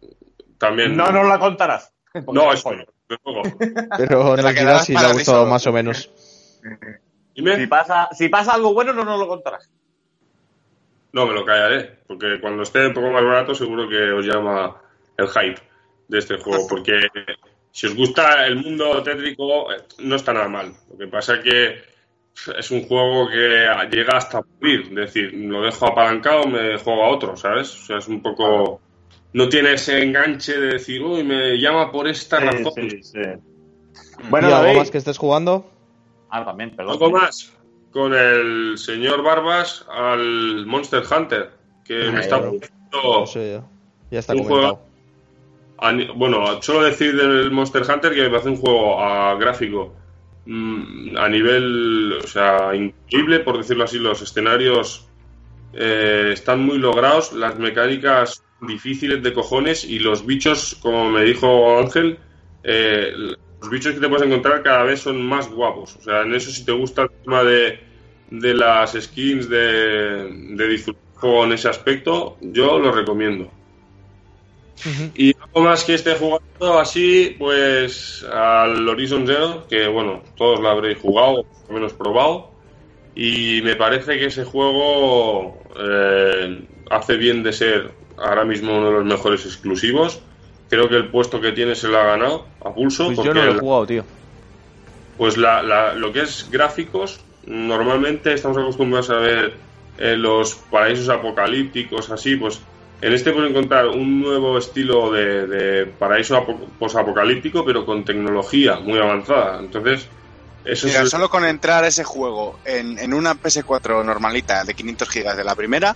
también. No nos la contarás. No, eso no, luego. Pero quedarás si para le ha gustado más o menos. Dime. Si pasa, si pasa algo bueno, no nos lo contarás. No, me lo callaré, porque cuando esté un poco más barato seguro que os llama el hype de este juego, porque si os gusta el mundo tétrico eh, no está nada mal. Lo que pasa es que es un juego que llega hasta aburrir, es decir, lo dejo apalancado, me juego a otro, ¿sabes? O sea, es un poco... No tiene ese enganche de decir, uy, me llama por esta razón. sí, sí. ¿Y Bueno, algo David. más que estés jugando? Ah, también, perdón. Algo más con el señor Barbas al Monster Hunter, que me está poniendo... No sé, ya está Un Bueno, solo decir del Monster Hunter que me parece un juego a gráfico mm, a nivel, o sea, increíble, por decirlo así, los escenarios eh, están muy logrados, las mecánicas difíciles de cojones y los bichos, como me dijo Ángel, eh, los bichos que te puedes encontrar cada vez son más guapos. O sea, en eso si te gusta el tema de, de las skins, de, de disfrutar en ese aspecto, yo lo recomiendo. Y algo más que esté jugando así, pues al Horizon Zero, que bueno, todos lo habréis jugado, o menos probado. Y me parece que ese juego eh, hace bien de ser ahora mismo uno de los mejores exclusivos. Creo que el puesto que tiene se lo ha ganado a pulso. Pues yo porque no lo he jugado, tío. pues la, la- lo que es gráficos, normalmente estamos acostumbrados a ver eh, los paraísos apocalípticos, así, pues en este puedes encontrar un nuevo estilo de, de paraíso apo- posapocalíptico, pero con tecnología muy avanzada. Entonces, eso Mira, es... solo con entrar a ese juego en, en una PS4 normalita de 500 gigas de la primera,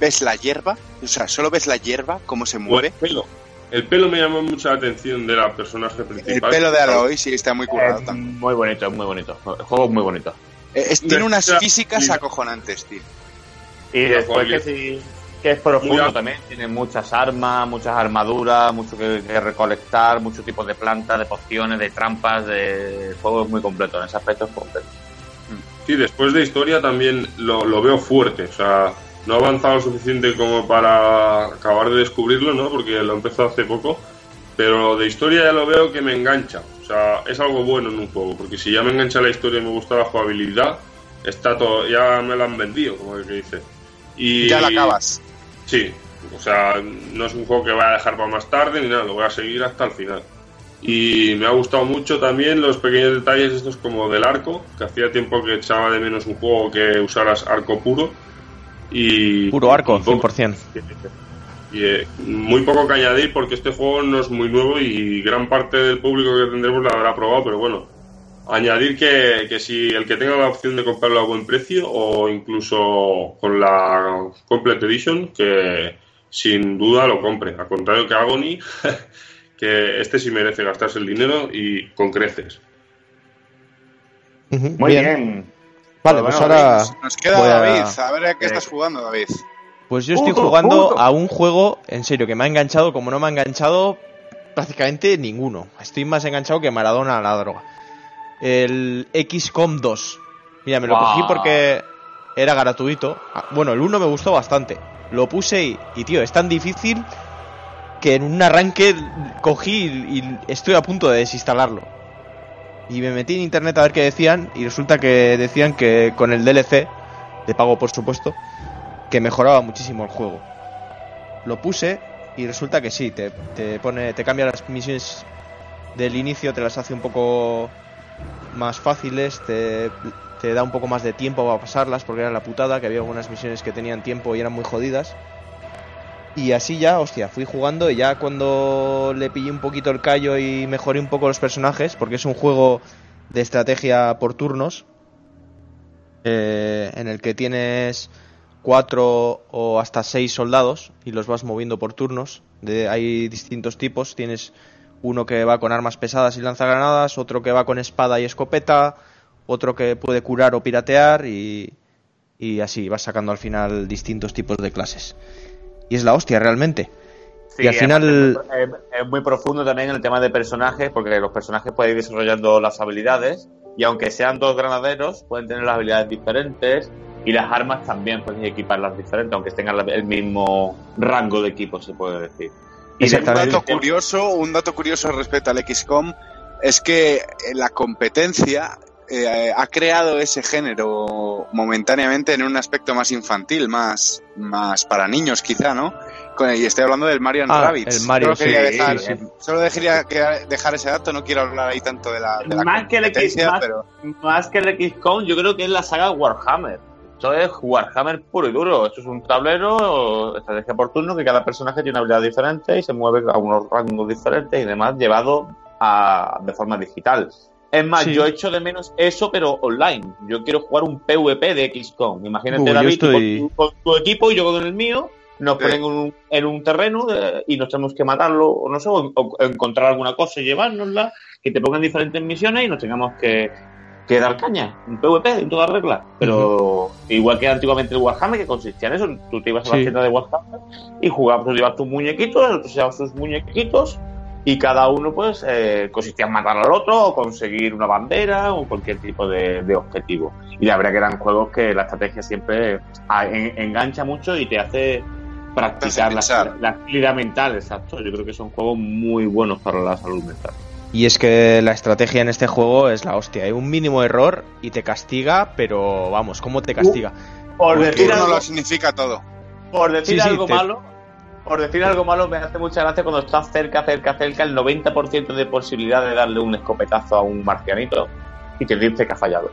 ves la hierba, o sea, solo ves la hierba, cómo se mueve. el pelo. El pelo me llamó mucho la atención de la personaje El principal. pelo de Aloy sí está muy currado Eh, también. muy bonito, muy bonito. El juego es muy bonito. Eh, es- tiene unas físicas acojonantes, tío. Y después que. Que es profundo Muy también. Tiene muchas armas, muchas armaduras, mucho que, que recolectar, muchos tipos de plantas, de pociones, de trampas. De... El juego es muy completo, en ese aspecto es completo. Sí, después de historia también lo, lo veo fuerte. O sea, no ha avanzado lo suficiente como para acabar de descubrirlo, ¿no? Porque lo empezó hace poco. Pero de historia ya lo veo que me engancha. O sea, es algo bueno en un juego. Porque si ya me engancha la historia y me gusta la jugabilidad, está todo, ya me lo han vendido, como el que dice. Y Ya la acabas. Sí, o sea, no es un juego que vaya a dejar para más tarde ni nada, lo voy a seguir hasta el final. Y me ha gustado mucho también los pequeños detalles estos como del arco, que hacía tiempo que echaba de menos un juego que usaras arco puro. Y Puro arco, y poco- 100%. Y eh, muy poco que añadir porque este juego no es muy nuevo y gran parte del público que tendremos la habrá probado, pero bueno, añadir que, que si el que tenga la opción de comprarlo a buen precio o incluso con la Complete Edition, que sin duda lo compre. Al contrario que Agony, que este sí merece gastarse el dinero y con creces. Muy bien. Vale, Pues pues bueno, ahora Nos queda a- David. A ver a qué Eh, estás jugando, David. Pues yo estoy jugando a un juego, en serio, que me ha enganchado, como no me ha enganchado prácticamente ninguno. Estoy más enganchado que Maradona a la droga. El XCOM 2. Mira, me lo cogí porque era gratuito. Ah, Bueno, el 1 me gustó bastante. Lo puse y, y, tío, es tan difícil que en un arranque cogí y, y estoy a punto de desinstalarlo. Y me metí en internet a ver qué decían y resulta que decían que con el DLC, de pago por supuesto, que mejoraba muchísimo el juego. Lo puse y resulta que sí, te, te pone, te cambia las misiones del inicio, te las hace un poco más fáciles, te, da un poco más de tiempo para pasarlas, porque era la putada, que había algunas misiones que tenían tiempo y eran muy jodidas. Y así ya, hostia, fui jugando y ya cuando le pillé un poquito el callo y mejoré un poco los personajes, porque es un juego de estrategia por turnos, eh, en el que tienes cuatro o hasta seis soldados y los vas moviendo por turnos. De, hay distintos tipos, tienes uno que va con armas pesadas y lanzagranadas, otro que va con espada y escopeta, otro que puede curar o piratear y, y así vas sacando al final distintos tipos de clases. Y es la hostia realmente. Sí, y al final... Es, es muy profundo también en el tema de personajes, porque los personajes pueden ir desarrollando las habilidades, y aunque sean dos granaderos, pueden tener las habilidades diferentes, y las armas también pueden equiparlas diferentes, aunque tengan el mismo rango de equipo, se puede decir. Y un dato curioso, un dato curioso respecto al XCOM es que eh, la competencia eh, ha creado ese género momentáneamente en un aspecto más infantil, más, más para niños quizá, ¿no? Y estoy hablando del Mario and Ah, Rabbids. el Mario, solo quería, sí, dejar, sí, sí. Solo dejaría dejar ese dato, no quiero hablar ahí tanto de la, de la Más que el X, más, pero más que el XCOM, yo creo que es la saga Warhammer. Esto es Warhammer puro y duro. Esto es un tablero, estrategia por turno, que cada personaje tiene una habilidad diferente y se mueve a unos rangos diferentes y demás, llevado a, de forma digital. Es más, Sí. yo echo de menos eso, pero online. Yo quiero jugar un PvP de XCOM. Imagínate, yo David, estoy- con, tu, con tu equipo y yo con el mío. Nos Sí. ponen en un, en un terreno y nos tenemos que matarlo, o no sé, o, o encontrar alguna cosa y llevárnosla, que te pongan diferentes misiones y nos tengamos que, que dar caña. Un PvP en toda regla. Pero igual que antiguamente el Warhammer, que consistía en eso, tú te ibas a la Sí. tienda de Warhammer y jugabas, tú llevas tus muñequitos, el otro se llevaba sus muñequitos y cada uno pues eh, consistía en matar al otro o conseguir una bandera o cualquier tipo de, de objetivo. Y la verdad que eran juegos que la estrategia siempre ah, en- engancha mucho y te hace practicar la actividad mental, exacto. Yo creo que son juegos muy buenos para la salud mental. Y es que la estrategia en este juego es la hostia. Hay un mínimo error y te castiga, pero vamos, ¿cómo te castiga? Por decir algo, lo significa todo. por decir Sí, sí, algo te- malo, por decir algo malo me hace mucha gracia cuando estás cerca, cerca, cerca, el 90% de posibilidad de darle un escopetazo a un marcianito y te dice que ha fallado.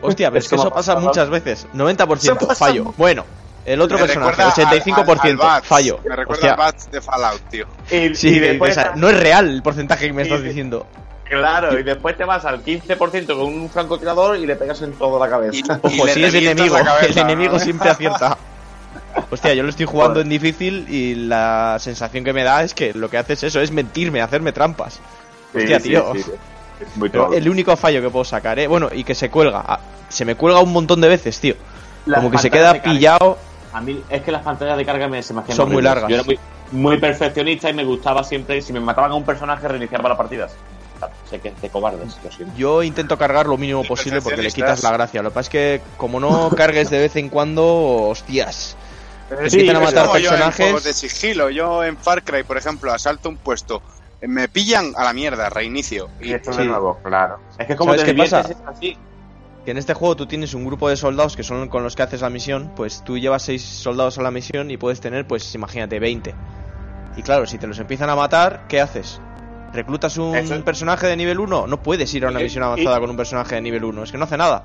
Hostia, pero Es que eso pasa muchas veces. 90% Eso pasa fallo. Bueno, el otro Me personaje, recuerda al- 85% al- al Bats. fallo. Me recuerda Hostia, al Bats de Fallout, tío. Y, sí, y después no es real el porcentaje que me estás Sí. diciendo. Claro, y después te vas al 15% con un francotirador y le pegas en toda la cabeza. Y- Ojo, si es enemigo, cabeza, el enemigo ¿no? siempre acierta. Hostia, yo lo estoy jugando Joder. en difícil y la sensación que me da es que lo que hace es eso, es mentirme, hacerme trampas. Hostia, tío. Es muy Pero troll. el único fallo que puedo sacar, ¿eh? Bueno, y que se cuelga. Ah, Se me cuelga un montón de veces, tío. Las Como que se queda pillado. A mí es que las pantallas de carga me se me hacían Son muy largas. Yo era muy, muy perfeccionista y me gustaba siempre, si me mataban a un personaje, reiniciaba las partidas. Sé que es de cobardes, lo siento. Yo intento cargar lo mínimo posible porque le quitas la gracia. Lo que pasa es que como no cargues de vez en cuando, hostias. Te Sí, empiezan a es matar como yo en personajes. juegos de sigilo. Yo en Far Cry, por ejemplo, asalto un puesto. Me pillan a la mierda, reinicio. Y esto Sí. de nuevo, claro. Es que como ¿Sabes te qué pasa? es así. Que en este juego tú tienes un grupo de soldados que son con los que haces la misión. Pues tú llevas seis soldados a la misión y puedes tener, pues imagínate, 20. Y claro, si te los empiezan a matar, ¿qué haces? ¿Reclutas un Eso- personaje de nivel 1? No puedes ir a una misión avanzada y- con un personaje de nivel 1. Es que no hace nada.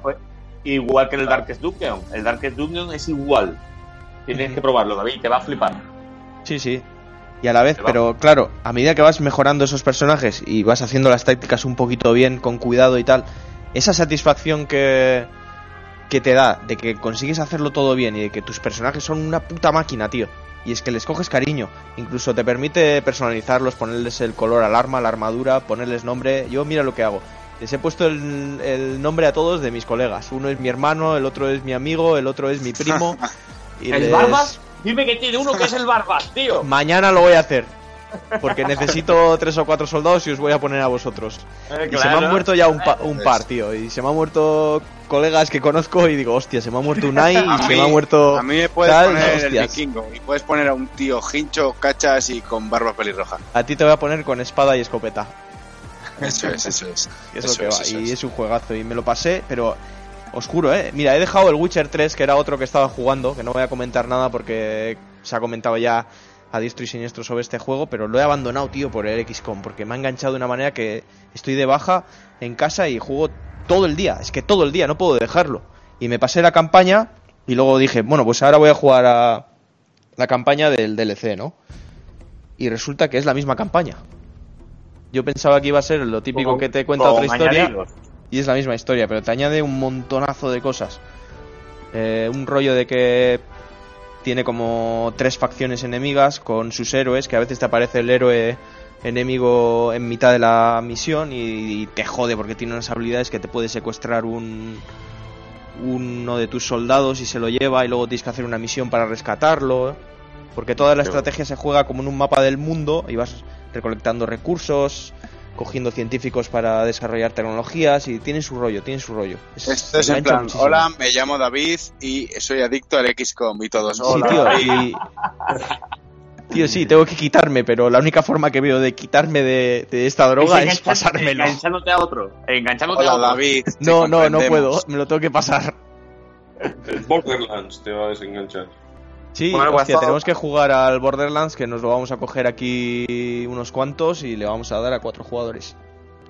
Igual que en el Darkest Dungeon. El Darkest Dungeon es igual. Tienes que probarlo, David, te va a flipar. Sí, sí. Y a la vez, pero claro, a medida que vas mejorando esos personajes y vas haciendo las tácticas un poquito bien, con cuidado y tal, esa satisfacción que, que te da de que consigues hacerlo todo bien y de que tus personajes son una puta máquina, tío. Y es que les coges cariño. Incluso te permite personalizarlos, ponerles el color al arma, la armadura, ponerles nombre. Yo mira lo que hago. Les he puesto el, el nombre a todos de mis colegas. Uno es mi hermano, el otro es mi amigo, el otro es mi primo. Y ¿El les- Barbas? Dime que tiene uno que es el Barbas, tío. Mañana lo voy a hacer. Porque necesito tres o cuatro soldados y os voy a poner a vosotros. Eh, Y se me han muerto ya un, pa- un par, tío. Y se me han muerto colegas que conozco y digo, hostia, se me ha muerto Unai y se me ha muerto. a mí me puedes tal, poner el vikingo y puedes poner a un tío hincho, cachas y con barba pelirroja. A ti te voy a poner con espada y escopeta. Eso es, eso es. que es Eso lo que es, va. eso y es. es un juegazo. Y me lo pasé, pero oscuro, ¿eh? Mira, he dejado el Witcher 3, que era otro que estaba jugando, que no voy a comentar nada porque se ha comentado ya a diestro y siniestro sobre este juego, pero lo he abandonado, tío, por el XCOM, porque me ha enganchado de una manera que estoy de baja en casa y juego todo el día. Es que todo el día, no puedo dejarlo. Y me pasé la campaña y luego dije, bueno, pues ahora voy a jugar a la campaña del DLC, ¿no? Y resulta que es la misma campaña. Yo pensaba que iba a ser lo típico que te cuenta otra historia. añadidos. Y es la misma historia, pero te añade un montonazo de cosas. Eh, un rollo de que tiene como tres facciones enemigas con sus héroes, que a veces te aparece el héroe enemigo en mitad de la misión y, y te jode porque tiene unas habilidades que te puede secuestrar un uno de tus soldados y se lo lleva y luego tienes que hacer una misión para rescatarlo. Porque toda la estrategia se juega como en un mapa del mundo y vas recolectando recursos, cogiendo científicos para desarrollar tecnologías y tiene su rollo, tiene su rollo. Es- Esto es en plan, muchísimo. hola, me llamo David y soy adicto al XCOM y todos. Sí, tío, y- Tío, sí, tengo que quitarme, pero la única forma que veo de quitarme de, de esta droga Es es pasármelo. Enganchándote a otro. Enganchándote Hola, a otro. David. No, no, no puedo, me lo tengo que pasar. El Borderlands te va a desenganchar. Sí, hostia, tenemos que jugar al Borderlands, que nos lo vamos a coger aquí unos cuantos y le vamos a dar a cuatro jugadores.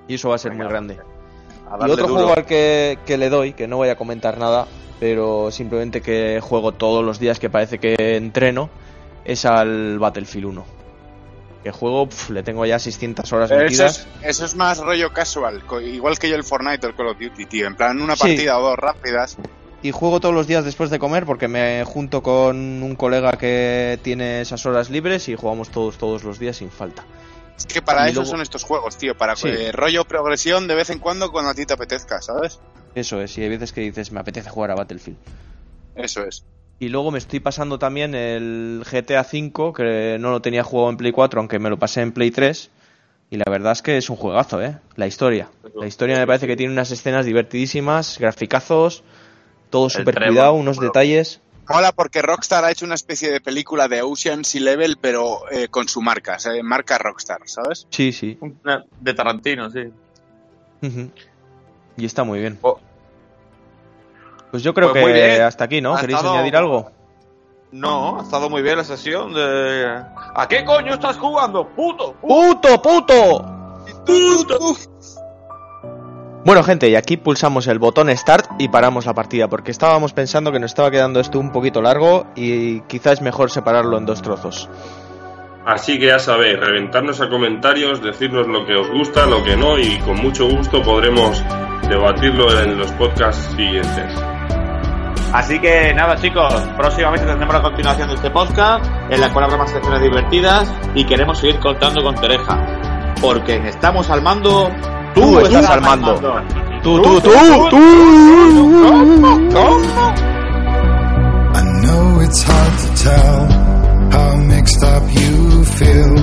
Y eso va a ser muy grande. Y otro duro. juego al que, que le doy, que no voy a comentar nada, pero simplemente que juego todos los días que parece que entreno, es al Battlefield 1. Que juego, pf, le tengo ya 600 horas metidas. es, eso es más rollo casual, igual que yo el Fortnite o el Call of Duty, tío. En plan, una Sí. partida o dos rápidas. Y juego todos los días después de comer porque me junto con un colega que tiene esas horas libres y jugamos todos todos los días sin falta. Es que para Y eso luego- son estos juegos, tío. Para Sí. que rollo progresión de vez en cuando cuando a ti te apetezca, ¿sabes? Eso es, y hay veces que dices, me apetece jugar a Battlefield. Eso es. Y luego me estoy pasando también el GTA V, que no lo tenía jugado en Play 4, aunque me lo pasé en Play 3. Y la verdad es que es un juegazo, ¿eh? La historia. La historia me parece que tiene unas escenas divertidísimas, graficazos, todo súper cuidado, unos bueno. detalles. Mola porque Rockstar ha hecho una especie de película de Ocean's Level, pero eh, con su marca, ¿sabes? marca Rockstar, ¿sabes? Sí, sí. Una- De Tarantino, sí. Y está muy bien. Oh. Pues yo creo Pues que hasta aquí, ¿no? Ha ¿Queréis estado- añadir algo? No, ha estado muy bien la sesión de... ¿A qué coño estás jugando? ¡Puto! ¡Puto, puto! Bueno, gente, y aquí pulsamos el botón Start y paramos la partida, porque estábamos pensando que nos estaba quedando esto un poquito largo y quizás es mejor separarlo en dos trozos. Así que ya sabéis, reventarnos a comentarios, decirnos lo que os gusta, lo que no, y con mucho gusto podremos debatirlo en los podcasts siguientes. Así que nada, chicos, próximamente tendremos la continuación de este podcast, en la cual habrá más secciones divertidas y queremos seguir contando con Tereja. Porque Estamos al Mando, tú, Tú estás al mando. ¡Tú, tú, tú! ¡Tú! I know it's hard to tell how mixed up you feel.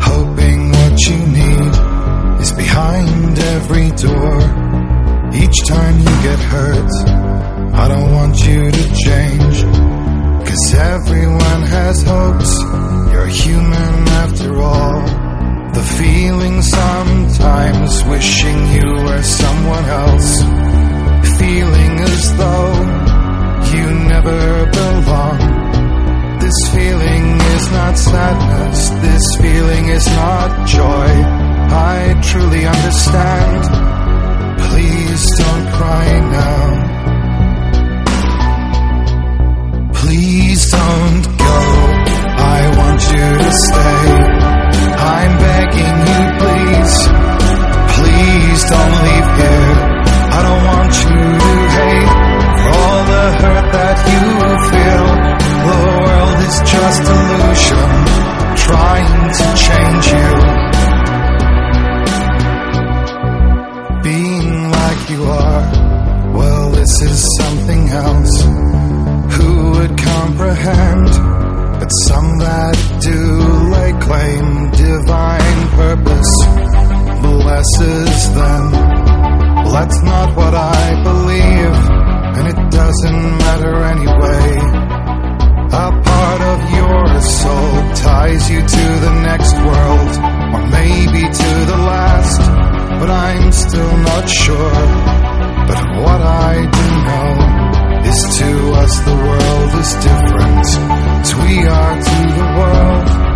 Hoping what you need is behind every door. Each time you get hurt, I don't want you to change. Cause everyone has hopes, you're human after all. Feeling sometimes wishing you were someone else. Feeling as though you never belong. This feeling is not sadness, this feeling is not joy. I truly understand. Please don't cry now. Please don't go. I want you to stay begging you, please. Please don't leave here. I don't want you to hate all the hurt that you feel. The world is just illusion, trying to change you. Being like you are, well, this is something else. Who would comprehend? But some that do lay claim divine that's not what I believe, and it doesn't matter anyway. A part of your soul ties you to the next world, or maybe to the last, but I'm still not sure. But what I do know is to us the world is different, as we are to the world.